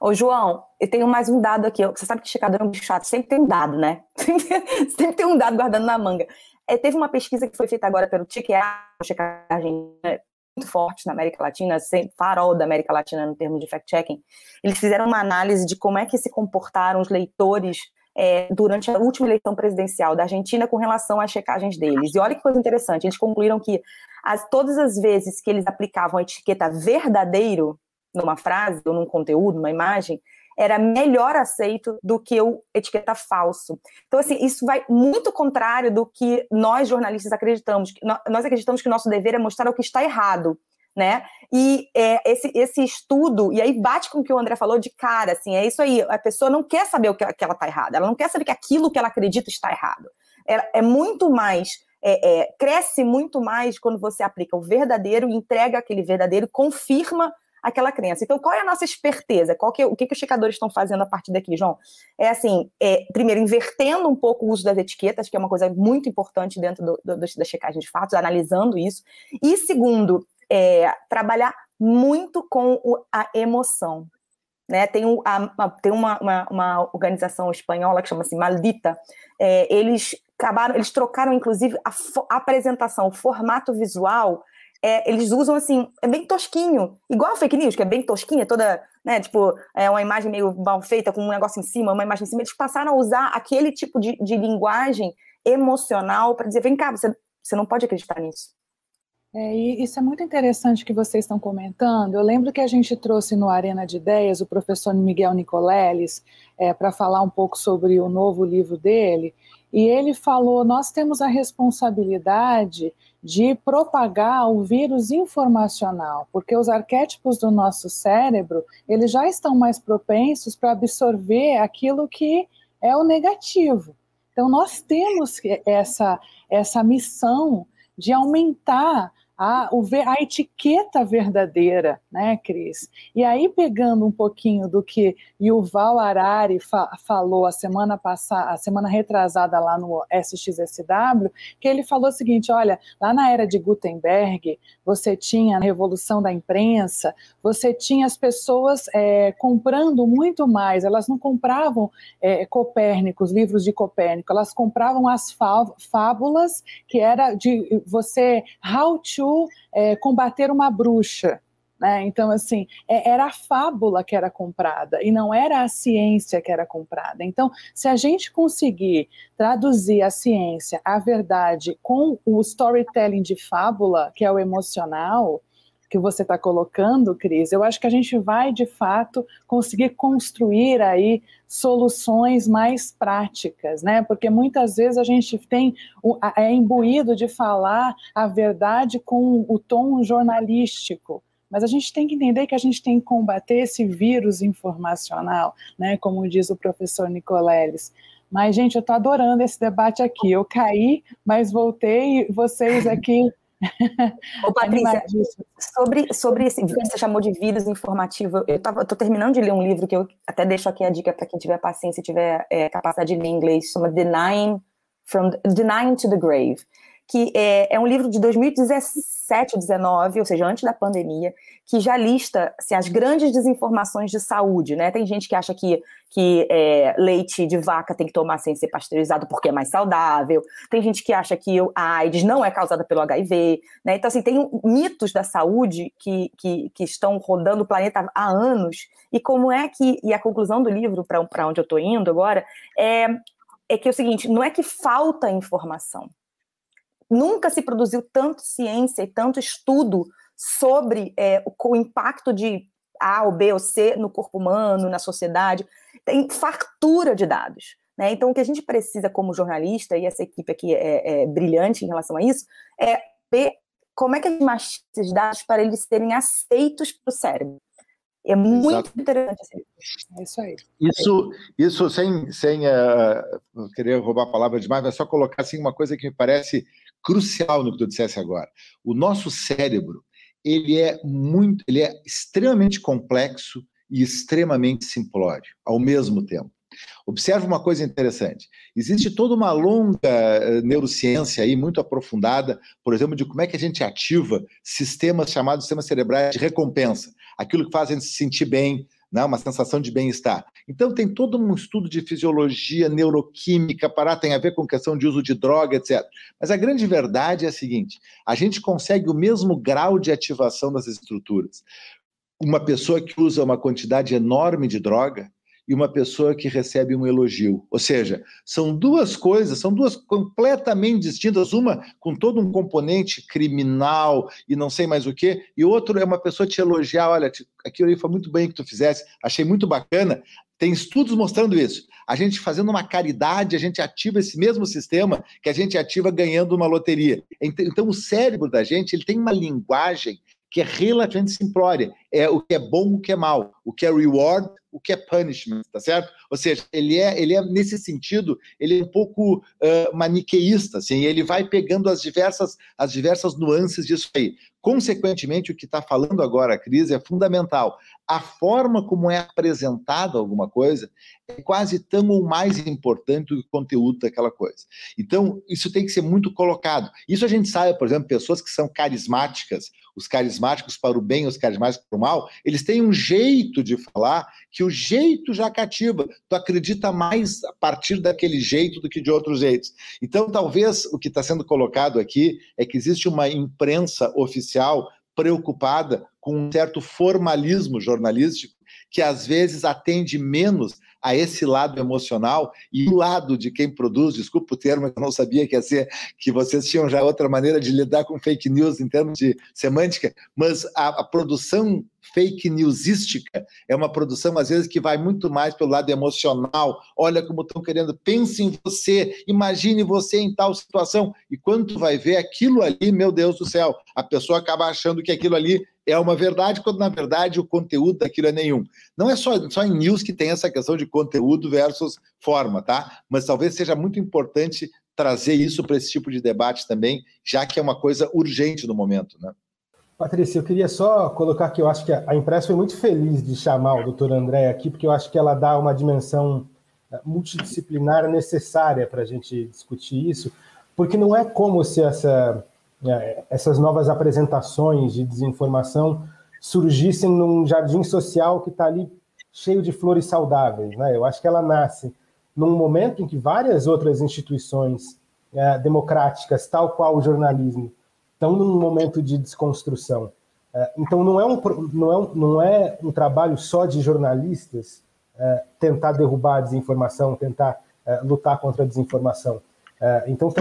Speaker 2: Ô, João, eu tenho mais um dado aqui. Você sabe que checador é um bicho chato, sempre tem um dado, né? sempre tem um dado guardando na manga. É, teve uma pesquisa que foi feita agora pelo TQA, checagem né, muito forte na América Latina, farol da América Latina no termo de fact-checking. Eles fizeram uma análise de como é que se comportaram os leitores é, durante a última eleição presidencial da Argentina com relação às checagens deles. E olha que coisa interessante, eles concluíram que as, todas as vezes que eles aplicavam a etiqueta verdadeiro numa frase ou num conteúdo, numa imagem, era melhor aceito do que o etiqueta falso. Então, assim, isso vai muito contrário do que nós jornalistas acreditamos. Nós acreditamos que o nosso dever é mostrar o que está errado, né? E é, esse, esse estudo, e aí bate com o que o André falou de cara, assim, é isso aí, a pessoa não quer saber o que, que ela está errada, ela não quer saber que aquilo que ela acredita está errado. É, é muito mais, é, é, cresce muito mais quando você aplica o verdadeiro, entrega aquele verdadeiro, confirma aquela crença. Então, qual é a nossa esperteza? Qual que é, o que, que os checadores estão fazendo a partir daqui, João? É assim, é, primeiro, invertendo um pouco o uso das etiquetas, que é uma coisa muito importante dentro do, do, da checagem de fatos, analisando isso. E segundo, é, trabalhar muito com o, a emoção. Né? Tem, um, a, tem uma, uma, uma, organização espanhola que chama-se Maldita. É, eles acabaram, eles trocaram, inclusive, a, a apresentação, o formato visual é, eles usam assim, é bem tosquinho, igual a fake news, que é bem tosquinha, toda, né, tipo, é uma imagem meio mal feita, com um negócio em cima, uma imagem em cima. Eles passaram a usar aquele tipo de, de linguagem emocional para dizer: vem cá, você, você não pode acreditar nisso.
Speaker 1: É, e isso é muito interessante que vocês estão comentando. Eu lembro que a gente trouxe no Arena de Ideias o professor Miguel Nicoleles é, para falar um pouco sobre o novo livro dele, e ele falou: nós temos a responsabilidade de propagar o vírus informacional, porque os arquétipos do nosso cérebro, eles já estão mais propensos para absorver aquilo que é o negativo. Então nós temos essa essa missão de aumentar a, a etiqueta verdadeira, né, Cris? E aí, pegando um pouquinho do que Yuval Harari fa falou a semana passada, a semana retrasada lá no SXSW, que ele falou o seguinte: olha, lá na era de Gutenberg, você tinha a revolução da imprensa, você tinha as pessoas é, comprando muito mais, elas não compravam é, Copérnicos, livros de Copérnico, elas compravam as fábulas que era de você how to é, combater uma bruxa. Né? Então, assim, é, era a fábula que era comprada e não era a ciência que era comprada. Então, se a gente conseguir traduzir a ciência, a verdade, com o storytelling de fábula, que é o emocional, que você está colocando, Cris, eu acho que a gente vai, de fato, conseguir construir aí soluções mais práticas, né? Porque muitas vezes a gente tem é imbuído de falar a verdade com o tom jornalístico. Mas a gente tem que entender que a gente tem que combater esse vírus informacional, né? Como diz o professor Nicoleles. Mas, gente, eu estou adorando esse debate aqui. Eu caí, mas voltei vocês aqui
Speaker 2: Ô, Patrícia, sobre, sobre esse que você chamou de vírus informativo, eu estou terminando de ler um livro que eu até deixo aqui a dica para quem tiver paciência e tiver é, capacidade de ler inglês, chama Denying, From, Denying to the Grave que é, é, um livro de 2017 ou 2019, ou seja, antes da pandemia, que já lista assim, as grandes desinformações de saúde, né? Tem gente que acha que, que é, leite de vaca tem que tomar sem ser pasteurizado porque é mais saudável, tem gente que acha que a AIDS não é causada pelo HIV, né? Então, assim, tem mitos da saúde que, que, que estão rodando o planeta há anos, e como é que, e a conclusão do livro, para onde eu estou indo agora, é, é que é o seguinte, não é que falta informação, nunca se produziu tanto ciência e tanto estudo sobre é, o, o, impacto de A ou B ou C no corpo humano, na sociedade. Tem fartura de dados. Né? Então, o que a gente precisa como jornalista, e essa equipe aqui é, é brilhante em relação a isso, é ver como é que a gente mastiga esses dados para eles serem aceitos para o cérebro. É muito Exato. interessante. Assim.
Speaker 3: É isso aí. Isso, isso sem, sem uh, querer roubar a palavra demais, mas só colocar assim, uma coisa que me parece crucial no que tu dissesse agora. O nosso cérebro, ele é muito, ele é extremamente complexo e extremamente simplório ao mesmo tempo. Observe uma coisa interessante. Existe toda uma longa uh, neurociência aí, muito aprofundada, por exemplo, de como é que a gente ativa sistemas chamados sistemas cerebrais de recompensa, aquilo que faz a gente se sentir bem, né, uma sensação de bem-estar. Então, tem todo um estudo de fisiologia, neuroquímica, para tem a ver com questão de uso de droga, etc. Mas a grande verdade é a seguinte: a gente consegue o mesmo grau de ativação das estruturas. Uma pessoa que usa uma quantidade enorme de droga, e uma pessoa que recebe um elogio. Ou seja, são duas coisas, são duas completamente distintas, uma com todo um componente criminal e não sei mais o quê, e outro é uma pessoa te elogiar, olha, aquilo ali foi muito bem que tu fizesse, achei muito bacana. Tem estudos mostrando isso. A gente fazendo uma caridade, a gente ativa esse mesmo sistema que a gente ativa ganhando uma loteria. Então, o cérebro da gente ele tem uma linguagem que é relativamente simplória. É o que é bom, o que é mal, o que é reward, o que é punishment, tá certo? Ou seja, ele é, ele é nesse sentido, ele é um pouco uh, maniqueísta, assim, ele vai pegando as diversas, as diversas nuances disso aí. Consequentemente, o que está falando agora a crise é fundamental. A forma como é apresentada alguma coisa é quase tão ou mais importante do que o conteúdo daquela coisa. Então, isso tem que ser muito colocado. Isso a gente sabe, por exemplo, pessoas que são carismáticas, os carismáticos para o bem, os carismáticos para o eles têm um jeito de falar que o jeito já cativa. Tu acredita mais a partir daquele jeito do que de outros jeitos. Então, talvez o que está sendo colocado aqui é que existe uma imprensa oficial preocupada com um certo formalismo jornalístico que às vezes atende menos a esse lado emocional e o lado de quem produz, desculpa o termo, eu não sabia que ia ser, que vocês tinham já outra maneira de lidar com fake news em termos de semântica, mas a, a produção fake newsística é uma produção, às vezes, que vai muito mais pelo lado emocional. Olha como estão querendo, pense em você, imagine você em tal situação. E quando tu vai ver aquilo ali, meu Deus do céu, a pessoa acaba achando que aquilo ali é uma verdade, quando na verdade o conteúdo daquilo é nenhum. Não é só, só em news que tem essa questão de conteúdo versus forma, tá? Mas talvez seja muito importante trazer isso para esse tipo de debate também, já que é uma coisa urgente no momento, né?
Speaker 4: Patrícia, eu queria só colocar que eu acho que a imprensa foi muito feliz de chamar o doutor André aqui, porque eu acho que ela dá uma dimensão eh, multidisciplinar necessária para a gente discutir isso, porque não é como se essa é, essas novas apresentações de desinformação surgissem num jardim social que está ali cheio de flores saudáveis. Né? Eu acho que ela nasce num momento em que várias outras instituições é, democráticas, tal qual o jornalismo, estão num momento de desconstrução. É, então, não é, um, não, é um, não é um trabalho só de jornalistas é, tentar derrubar a desinformação, tentar é, lutar contra a desinformação. Então,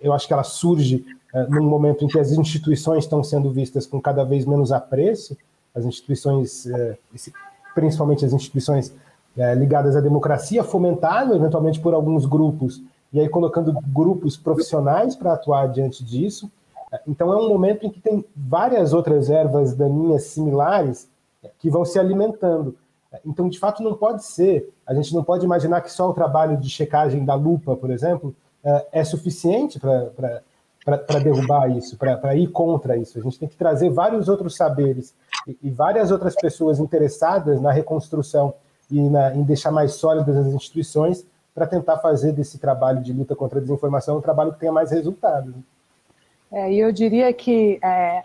Speaker 4: eu acho que ela surge num momento em que as instituições estão sendo vistas com cada vez menos apreço, as instituições, principalmente as instituições ligadas à democracia, fomentado eventualmente por alguns grupos, e aí colocando grupos profissionais para atuar diante disso. Então é um momento em que tem várias outras ervas daninhas similares que vão se alimentando. Então, de fato, não pode ser, a gente não pode imaginar que só o trabalho de checagem da lupa, por exemplo, é, é suficiente para derrubar isso, para ir contra isso. A gente tem que trazer vários outros saberes e, e várias outras pessoas interessadas na reconstrução e na, em deixar mais sólidas as instituições para tentar fazer desse trabalho de luta contra a desinformação um trabalho que tenha mais resultados.
Speaker 1: É, e eu diria que é,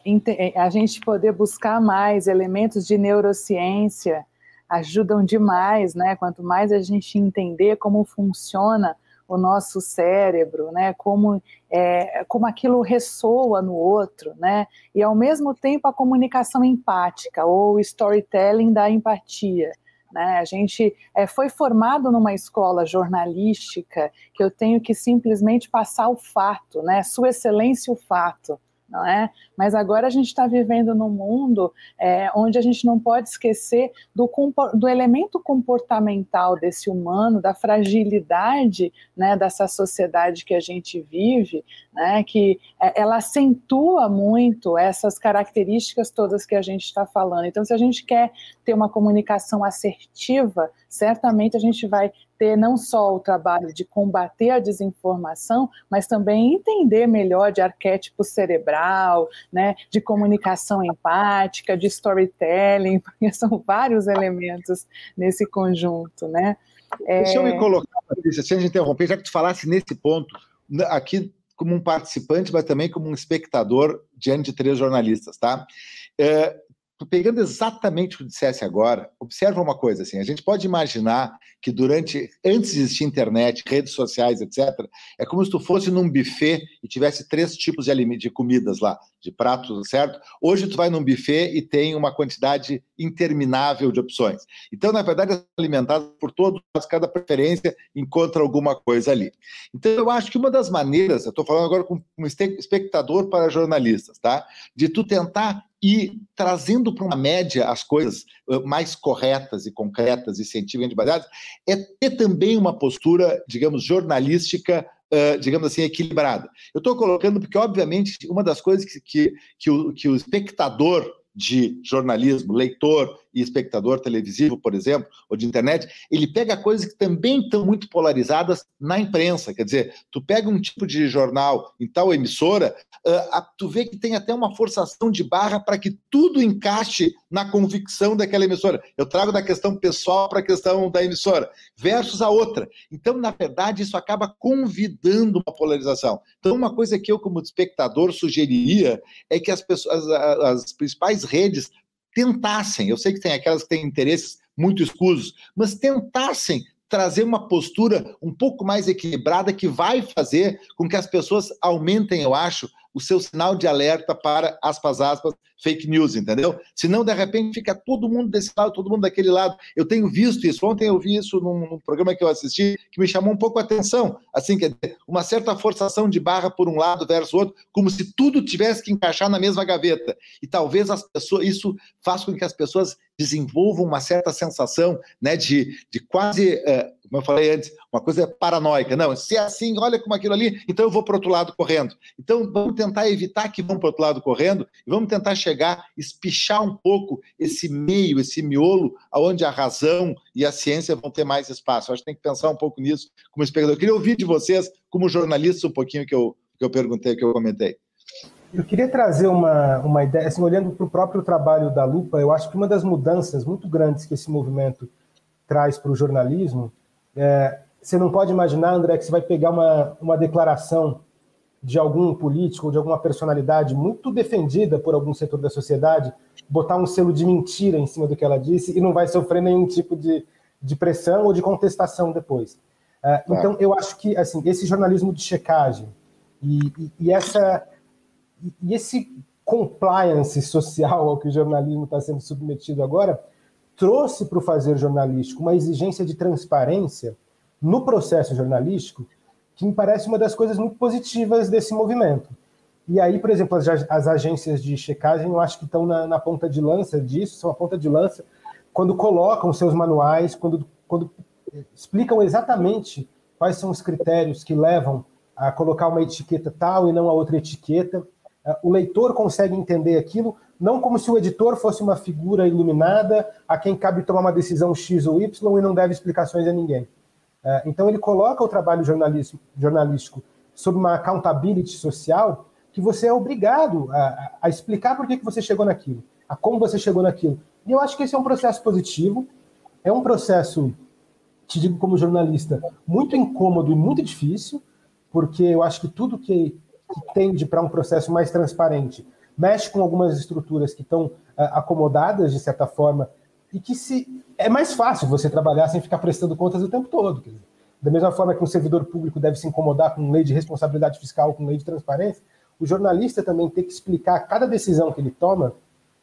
Speaker 1: a gente poder buscar mais elementos de neurociência ajudam demais, né? Quanto mais a gente entender como funciona o nosso cérebro, né? Como é, como aquilo ressoa no outro, né? E ao mesmo tempo a comunicação empática ou storytelling da empatia. Né? A gente é, foi formado numa escola jornalística que eu tenho que simplesmente passar o fato, né? Sua Excelência o fato não é? Mas agora a gente está vivendo num mundo é, onde a gente não pode esquecer do, do elemento comportamental desse humano, da fragilidade né, dessa sociedade que a gente vive, né, que é, ela acentua muito essas características todas que a gente está falando. Então, se a gente quer ter uma comunicação assertiva, certamente a gente vai ter não só o trabalho de combater a desinformação, mas também entender melhor de arquétipo cerebral, né, de comunicação empática, de storytelling, porque são vários elementos nesse conjunto, né?
Speaker 3: É... Deixa eu me colocar, Patrícia, sem interromper, já que tu falasse nesse ponto, aqui como um participante, mas também como um espectador diante de três jornalistas, tá? É, pegando exatamente o que dissesse agora, observa uma coisa assim, a gente pode imaginar que durante, antes de existir internet, redes sociais, etc., é como se tu fosse num buffet e tivesse três tipos de, de comidas lá, de pratos, certo? Hoje tu vai num buffet e tem uma quantidade interminável de opções. Então, na verdade, é alimentado por todos, cada preferência encontra alguma coisa ali. Então, eu acho que uma das maneiras, eu estou falando agora com um espectador para jornalistas, tá? De tu tentar e trazendo para uma média as coisas mais corretas e concretas e cientificamente baseadas, é ter também uma postura, digamos, jornalística, uh, digamos assim, equilibrada. Eu estou colocando porque, obviamente, uma das coisas que, que, que, o, que o espectador de jornalismo, leitor e espectador televisivo, por exemplo, ou de internet, ele pega coisas que também estão muito polarizadas na imprensa. Quer dizer, tu pega um tipo de jornal em tal emissora, uh, tu vê que tem até uma forçação de barra para que tudo encaixe na convicção daquela emissora. Eu trago da questão pessoal para a questão da emissora, versus a outra. Então, na verdade, isso acaba convidando uma polarização. Então, uma coisa que eu, como espectador, sugeriria é que as pessoas, as, as principais redes tentassem, eu sei que tem aquelas que têm interesses muito escusos, mas tentassem trazer uma postura um pouco mais equilibrada que vai fazer com que as pessoas aumentem, eu acho, o seu sinal de alerta para, aspas, aspas, fake news, entendeu? Senão, de repente, fica todo mundo desse lado, todo mundo daquele lado. Eu tenho visto isso, ontem eu vi isso num, num programa que eu assisti, que me chamou um pouco a atenção, assim, quer dizer, uma certa forçação de barra por um lado versus outro, como se tudo tivesse que encaixar na mesma gaveta. E talvez as pessoas, isso faça com que as pessoas desenvolvam uma certa sensação né, de, de quase, é, como eu falei antes, uma coisa paranoica. Não, se é assim, olha como aquilo ali, então eu vou para o outro lado correndo. Então vamos tentar evitar que vão para o outro lado correndo e vamos tentar chegar, espichar um pouco esse meio, esse miolo, aonde a razão e a ciência vão ter mais espaço. Eu acho que tem que pensar um pouco nisso como espectador. Eu queria ouvir de vocês, como jornalistas, um pouquinho que eu, que eu perguntei, que eu comentei.
Speaker 4: Eu queria trazer uma, uma ideia, assim, olhando para o próprio trabalho da Lupa, eu acho que uma das mudanças muito grandes que esse movimento traz para o jornalismo, é, você não pode imaginar, André, que você vai pegar uma, uma declaração de algum político ou de alguma personalidade muito defendida por algum setor da sociedade, botar um selo de mentira em cima do que ela disse e não vai sofrer nenhum tipo de, de pressão ou de contestação depois. É, então, eu acho que assim, esse jornalismo de checagem e, e, e essa e esse compliance social ao que o jornalismo está sendo submetido agora trouxe para o fazer jornalístico uma exigência de transparência no processo jornalístico que me parece uma das coisas muito positivas desse movimento. E aí, por exemplo, as, as agências de checagem, eu acho que estão na, na, ponta de lança disso, são a ponta de lança, quando colocam seus manuais, quando, quando explicam exatamente quais são os critérios que levam a colocar uma etiqueta tal e não a outra etiqueta. É, o leitor consegue entender aquilo, não como se o editor fosse uma figura iluminada a quem cabe tomar uma decisão X ou Y e não deve explicações a ninguém. É, então, ele coloca o trabalho jornalístico sob uma accountability social que você é obrigado a, a explicar por que, que você chegou naquilo, a como você chegou naquilo. E eu acho que esse é um processo positivo, é um processo, te digo como jornalista, muito incômodo e muito difícil, porque eu acho que tudo que, que tende para um processo mais transparente mexe com algumas estruturas que estão uh, acomodadas, de certa forma, e que se é mais fácil você trabalhar sem ficar prestando contas o tempo todo. Dizer, da mesma forma que um servidor público deve se incomodar com lei de responsabilidade fiscal, com lei de transparência, o jornalista também tem que explicar cada decisão que ele toma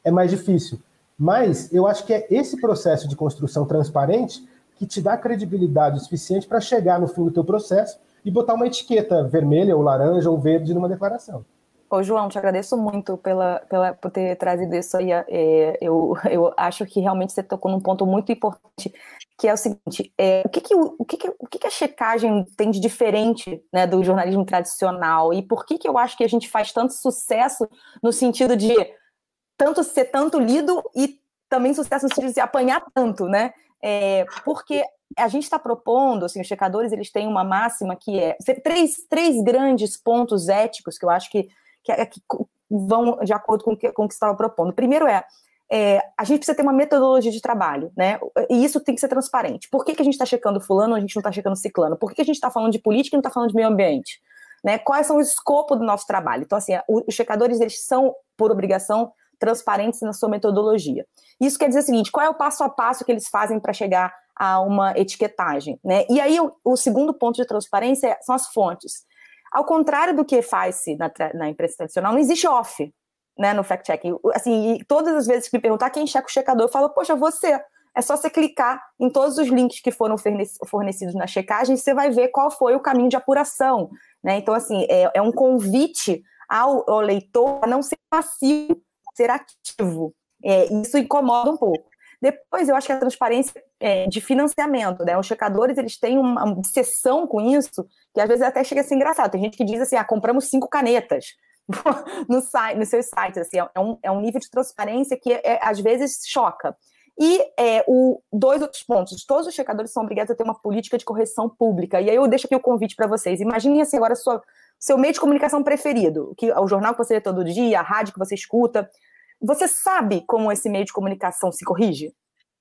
Speaker 4: é mais difícil. Mas eu acho que é esse processo de construção transparente que te dá credibilidade suficiente para chegar no fim do teu processo e botar uma etiqueta vermelha ou laranja ou verde numa declaração.
Speaker 2: Ô, João, te agradeço muito pela, pela, por ter trazido isso aí. É, eu, eu acho que realmente você tocou num ponto muito importante, que é o seguinte: é, o, que, que, o, que, que, o que, que a checagem tem de diferente né, do jornalismo tradicional? E por que, que eu acho que a gente faz tanto sucesso no sentido de tanto ser tanto lido e também sucesso no sentido de apanhar tanto, né? É, porque a gente está propondo, assim, os checadores eles têm uma máxima que é três, três grandes pontos éticos que eu acho que, que, é, que vão de acordo com, que, com o que estava propondo. Primeiro é, é, a gente precisa ter uma metodologia de trabalho, né? E isso tem que ser transparente. Por que, que a gente está checando fulano, a gente não está checando ciclano? Por que, que a gente está falando de política e não está falando de meio ambiente? Né? Quais são o escopo do nosso trabalho? Então, assim, os checadores, eles são, por obrigação, transparentes na sua metodologia. Isso quer dizer o seguinte: qual é o passo a passo que eles fazem para chegar a uma etiquetagem? Né? E aí, o, o segundo ponto de transparência são as fontes. Ao contrário do que faz-se na, na, imprensa tradicional, não existe off né, no fact-checking. Assim, todas as vezes que me perguntar quem checa o checador, eu falo, poxa, você. É só você clicar em todos os links que foram fornecidos na checagem, você vai ver qual foi o caminho de apuração. Né? Então, assim, é, é um convite ao, ao leitor a não ser passivo ser ativo. É, isso incomoda um pouco. Depois, eu acho que a transparência é, de financiamento, né? Os checadores, eles têm uma obsessão com isso, que às vezes até chega a ser engraçado. Tem gente que diz assim, ah, compramos cinco canetas no site, nos seus sites, assim, é um, é um nível de transparência que é, às vezes choca. E é, o, dois outros pontos. Todos os checadores são obrigados a ter uma política de correção pública. E aí eu deixo aqui o convite para vocês. Imaginem assim agora sua, seu meio de comunicação preferido, que o jornal que você lê todo dia, a rádio que você escuta. Você sabe como esse meio de comunicação se corrige?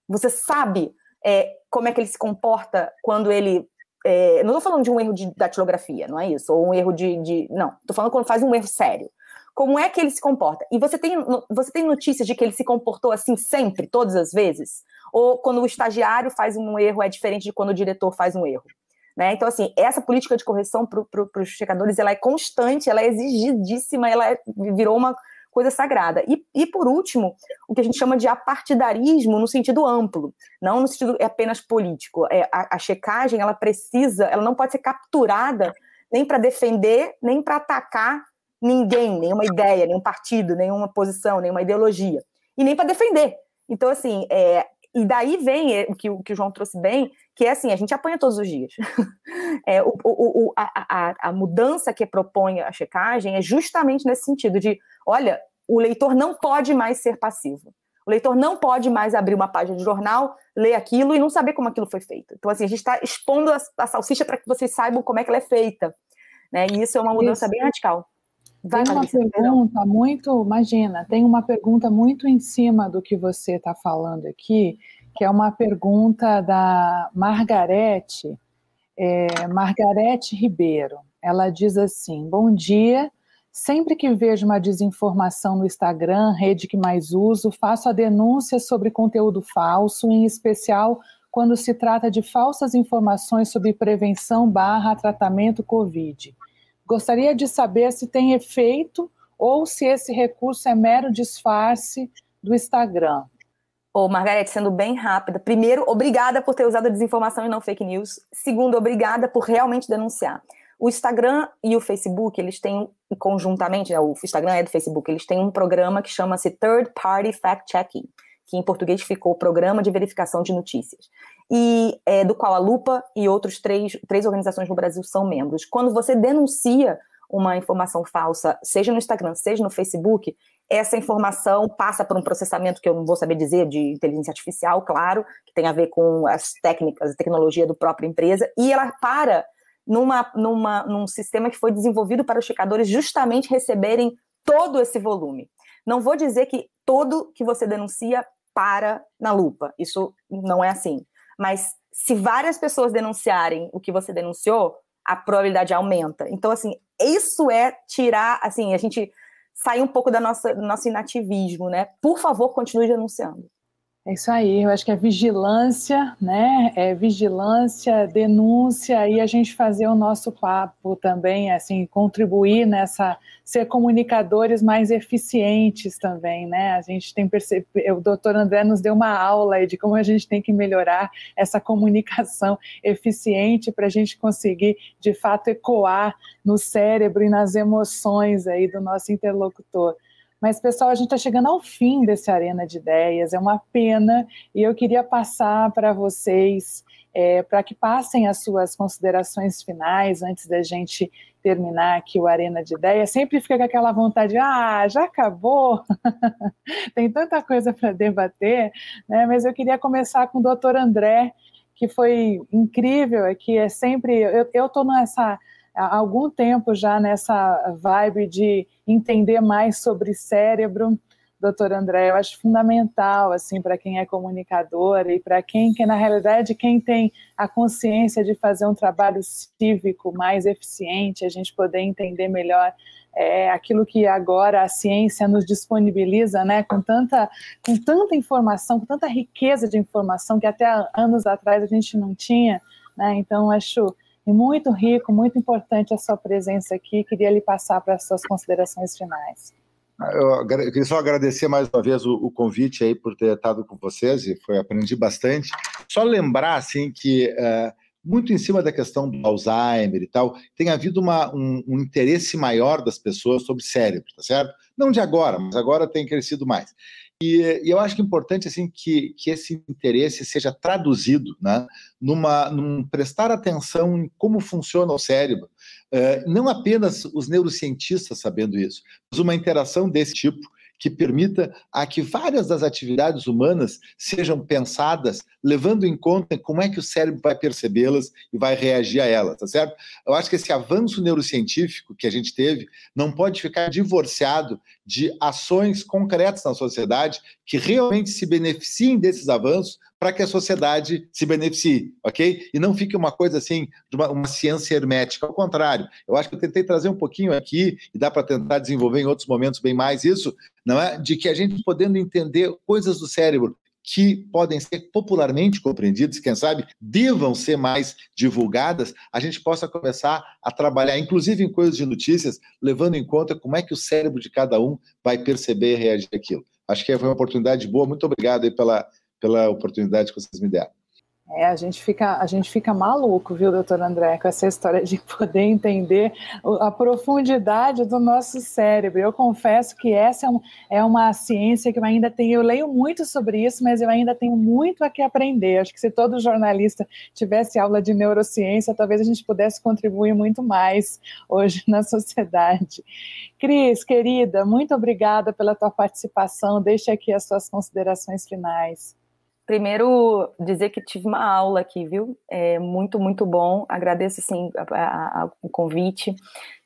Speaker 2: Você sabe é, como é que ele se comporta quando ele. É, não estou falando de um erro de datilografia, não é isso? Ou um erro de. de não, estou falando quando faz um erro sério. Como é que ele se comporta? E você tem, você tem notícias de que ele se comportou assim sempre, todas as vezes? Ou quando o estagiário faz um erro é diferente de quando o diretor faz um erro? Né? Então, assim, essa política de correção para pro, os checadores ela é constante, ela é exigidíssima, ela é, virou uma coisa sagrada. E, e, por último, o que a gente chama de apartidarismo no sentido amplo, não no sentido apenas político. É, a, a checagem, ela precisa, ela não pode ser capturada nem para defender, nem para atacar ninguém, nenhuma ideia, nenhum partido, nenhuma posição, nenhuma ideologia. E nem para defender. Então, assim, é, e daí vem o que, o que o João trouxe bem, que é assim, a gente apanha todos os dias. É, o, o, o, a, a, a, mudança que propõe a checagem é justamente nesse sentido de, olha, o leitor não pode mais ser passivo. O leitor não pode mais abrir uma página de jornal, ler aquilo e não saber como aquilo foi feito. Então, assim, a gente está expondo a, a salsicha para que vocês saibam como é que ela é feita. Né? E isso é uma mudança isso. bem radical.
Speaker 1: Vai, tem uma pergunta muito, imagina, tem uma pergunta muito em cima do que você está falando aqui, que é uma pergunta da Margarete, é, Margarete Ribeiro. Ela diz assim: Bom dia. Sempre que vejo uma desinformação no Instagram, rede que mais uso, faço a denúncia sobre conteúdo falso, em especial quando se trata de falsas informações sobre prevenção barra tratamento Covid. Gostaria de saber se tem efeito ou se esse recurso é mero disfarce do Instagram.
Speaker 2: Ô, Margarete, sendo bem rápida. Primeiro, obrigada por ter usado a desinformação e não fake news. Segundo, obrigada por realmente denunciar. O Instagram e o Facebook, eles têm conjuntamente, né, o Instagram é do Facebook, eles têm um programa que chama-se Third Party Fact Checking, que em português ficou Programa de Verificação de Notícias, e é, do qual a Lupa e outros três, três organizações no Brasil são membros. Quando você denuncia uma informação falsa, seja no Instagram, seja no Facebook, essa informação passa por um processamento que eu não vou saber dizer, de inteligência artificial, claro, que tem a ver com as técnicas, a tecnologia do própria empresa, e ela para numa, numa, num sistema que foi desenvolvido para os checadores justamente receberem todo esse volume. Não vou dizer que todo que você denuncia para na lupa, isso não é assim. Mas se várias pessoas denunciarem o que você denunciou, a probabilidade aumenta. Então, assim, isso é tirar, assim, a gente sair um pouco da nossa, do nosso inativismo, né? Por favor, continue denunciando.
Speaker 1: É isso aí, eu acho que é vigilância, né? É vigilância, denúncia e a gente fazer o nosso papo também, assim, contribuir nessa, ser comunicadores mais eficientes também, né? A gente tem percebido, o doutor André nos deu uma aula de como a gente tem que melhorar essa comunicação eficiente para a gente conseguir, de fato, ecoar no cérebro e nas emoções aí do nosso interlocutor. Mas, pessoal, a gente está chegando ao fim desse Arena de Ideias, é uma pena, e eu queria passar para vocês, é, para que passem as suas considerações finais antes da gente terminar aqui o Arena de Ideias. Sempre fica com aquela vontade, ah, já acabou, tem tanta coisa para debater, né? mas eu queria começar com o doutor André, que foi incrível, que é sempre, eu estou nessa há algum tempo já nessa vibe de entender mais sobre cérebro, doutor André, eu acho fundamental assim para quem é comunicador e para quem que na realidade quem tem a consciência de fazer um trabalho cívico mais eficiente, a gente poder entender melhor é, aquilo que agora a ciência nos disponibiliza, né, com tanta com tanta informação, com tanta riqueza de informação que até anos atrás a gente não tinha, né? Então acho e muito rico, muito importante a sua presença aqui. Queria lhe passar para as suas considerações finais.
Speaker 3: Eu queria só agradecer mais uma vez o, convite aí por ter estado com vocês e foi aprendi bastante. Só lembrar assim que uh, muito em cima da questão do Alzheimer e tal, tem havido uma, um, um, interesse maior das pessoas sobre cérebro, tá certo? Não de agora, mas agora tem crescido mais. E, e, eu acho que é importante assim que, que esse interesse seja traduzido né, numa, num prestar atenção em como funciona o cérebro. Uh, não apenas os neurocientistas sabendo isso, mas uma interação desse tipo que permita a que várias das atividades humanas sejam pensadas levando em conta como é que o cérebro vai percebê-las e vai reagir a elas, tá certo? Eu acho que esse avanço neurocientífico que a gente teve não pode ficar divorciado de ações concretas na sociedade que realmente se beneficiem desses avanços para que a sociedade se beneficie, ok? E não fique uma coisa assim, uma, uma, ciência hermética. Ao contrário, eu acho que eu tentei trazer um pouquinho aqui, e dá para tentar desenvolver em outros momentos bem mais isso, não é? De que a gente podendo entender coisas do cérebro que podem ser popularmente compreendidas, quem sabe devam ser mais divulgadas, a gente possa começar a trabalhar, inclusive em coisas de notícias, levando em conta como é que o cérebro de cada um vai perceber e reagir àquilo. Acho que foi uma oportunidade boa. Muito obrigado pela, pela oportunidade que vocês me deram.
Speaker 1: É, a gente fica, a gente fica maluco, viu, doutor André, com essa história de poder entender a profundidade do nosso cérebro. Eu confesso que essa é, um, é uma ciência que eu ainda tenho, eu leio muito sobre isso, mas eu ainda tenho muito a que aprender. Acho que se todo jornalista tivesse aula de neurociência, talvez a gente pudesse contribuir muito mais hoje na sociedade. Cris, querida, muito obrigada pela tua participação. Deixe aqui as suas considerações finais.
Speaker 2: Primeiro, dizer que tive uma aula aqui, viu? É muito, muito bom. Agradeço, sim, o convite.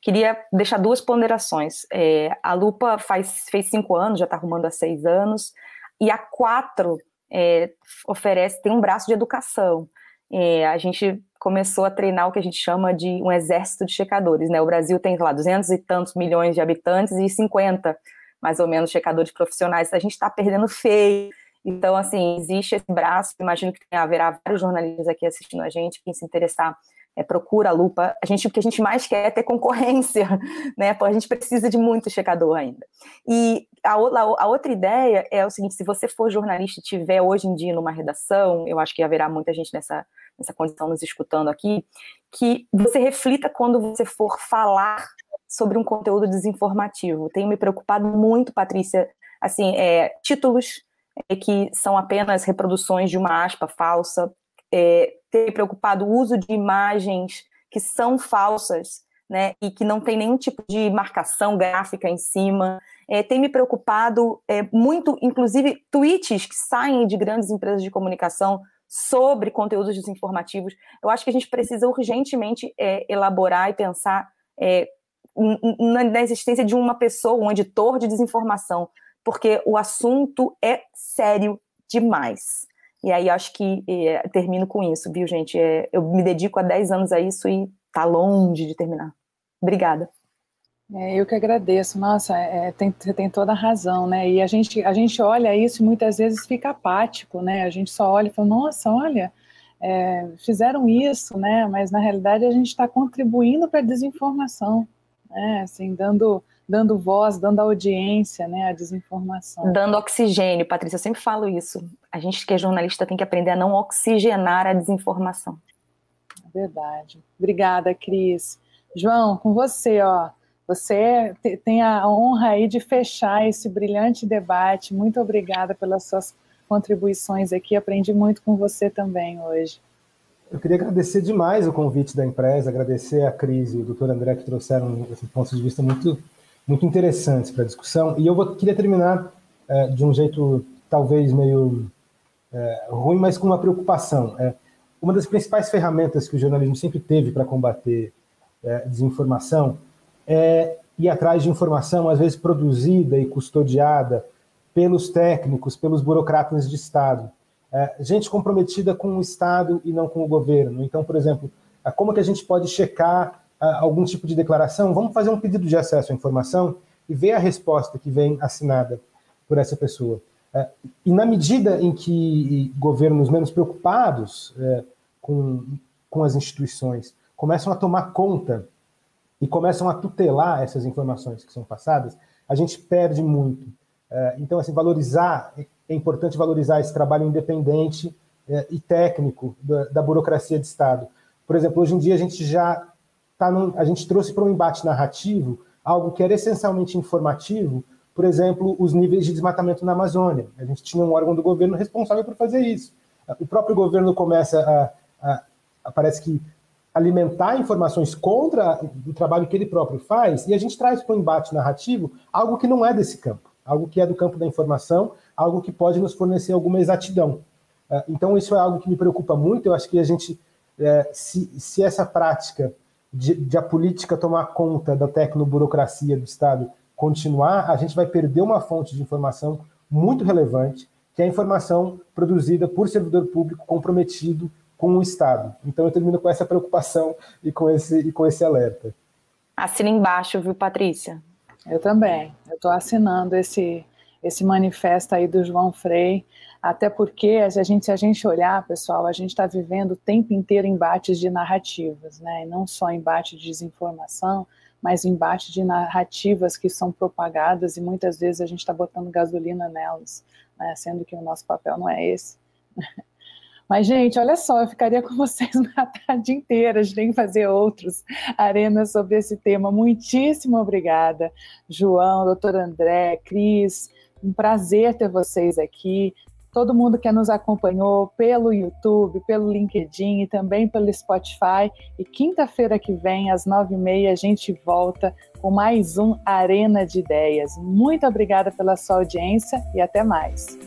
Speaker 2: Queria deixar duas ponderações. É, a Lupa faz, fez cinco anos, já está arrumando há seis anos, e a quatro é, oferece, tem um braço de educação. É, a gente começou a treinar o que a gente chama de um exército de checadores, né? O Brasil tem, lá, duzentos e tantos milhões de habitantes e 50, mais ou menos, checadores profissionais. A gente está perdendo feio então, assim, existe esse braço, imagino que haverá vários jornalistas aqui assistindo a gente, quem se interessar, é, procura a lupa. A gente, o que a gente mais quer é ter concorrência, né? Porque a gente precisa de muito checador ainda. E a, a, outra ideia é o seguinte: se você for jornalista e tiver hoje em dia numa redação, eu acho que haverá muita gente nessa, nessa condição nos escutando aqui, que você reflita quando você for falar sobre um conteúdo desinformativo. Tenho me preocupado muito, Patrícia, assim, é, títulos é, que são apenas reproduções de uma aspa falsa, é, me preocupado o uso de imagens que são falsas, né, e que não tem nenhum tipo de marcação gráfica em cima. É, tem me preocupado é, muito, inclusive, tweets que saem de grandes empresas de comunicação sobre conteúdos desinformativos. Eu acho que a gente precisa urgentemente é, elaborar e pensar é, na existência de uma pessoa, um editor de desinformação, porque o assunto é sério demais. E aí acho que é, termino com isso, viu, gente? É, eu me dedico há 10 anos a isso e tá longe de terminar. Obrigada.
Speaker 1: É, eu que agradeço. Nossa, é, tem, você tem toda a razão, né? E a gente, a gente olha isso e muitas vezes fica apático, né? A gente só olha e fala, nossa, olha, é, fizeram isso, né? Mas na realidade a gente está contribuindo para a desinformação, né? Assim, dando, dando voz, dando audiência, né? A desinformação.
Speaker 2: Dando oxigênio, Patrícia, eu sempre falo isso. A gente que é jornalista tem que aprender a não oxigenar a desinformação.
Speaker 1: Verdade. Obrigada, Cris. João, com você, ó. Você tem a honra aí de fechar esse brilhante debate. Muito obrigada pelas suas contribuições aqui. Aprendi muito com você também hoje.
Speaker 4: Eu queria agradecer demais o convite da empresa, agradecer a Cris e o doutor André que trouxeram esse pontos de vista muito, muito interessantes para discussão. E eu vou, queria terminar é, de um jeito talvez meio é, ruim, mas com uma preocupação. É, uma das principais ferramentas que o jornalismo sempre teve para combater é, desinformação é ir atrás de informação, às vezes produzida e custodiada pelos técnicos, pelos burocratas de Estado. É, gente comprometida com o Estado e não com o governo. Então, por exemplo, como que a gente pode checar algum tipo de declaração? Vamos fazer um pedido de acesso à informação e ver a resposta que vem assinada por essa pessoa. É, e na medida em que governos menos preocupados é, com, com as instituições começam a tomar conta e começam a tutelar essas informações que são passadas, a gente perde muito. É, então, assim, valorizar, é importante valorizar esse trabalho independente e técnico da, burocracia de Estado. Por exemplo, hoje em dia a gente já está a gente trouxe para um embate narrativo algo que era essencialmente informativo, por exemplo, os níveis de desmatamento na Amazônia. A gente tinha um órgão do governo responsável por fazer isso. O próprio governo começa a, a, a parece que alimentar informações contra o trabalho que ele próprio faz, e a gente traz para o embate narrativo algo que não é desse campo, algo que é do campo da informação, algo que pode nos fornecer alguma exatidão. É, então, isso é algo que me preocupa muito. Eu acho que a gente, é, se, se essa prática de, de a política tomar conta da tecnoburocracia do Estado continuar, a gente vai perder uma fonte de informação muito relevante, que é a informação produzida por servidor público comprometido com o Estado. Então eu termino com essa preocupação e com esse, e com esse alerta.
Speaker 2: Assina embaixo, viu, Patrícia?
Speaker 1: Eu também. Eu estou assinando esse, esse manifesto aí do João Frei, até porque se a gente, se a gente olhar, pessoal, a gente está vivendo o tempo inteiro embates de narrativas, né? E não só embate de desinformação, mas embate de narrativas que são propagadas e muitas vezes a gente está botando gasolina nelas, né? sendo que o nosso papel não é esse. Mas, gente, olha só, eu ficaria com vocês na tarde inteira, a gente tem que fazer outros arenas sobre esse tema. Muitíssimo obrigada, João, doutor André, Cris, um prazer ter vocês aqui. Todo mundo que nos acompanhou pelo YouTube, pelo LinkedIn e também pelo Spotify. E quinta-feira que vem, às nove e meia, a gente volta com mais um Arena de Ideias. Muito obrigada pela sua audiência e até mais.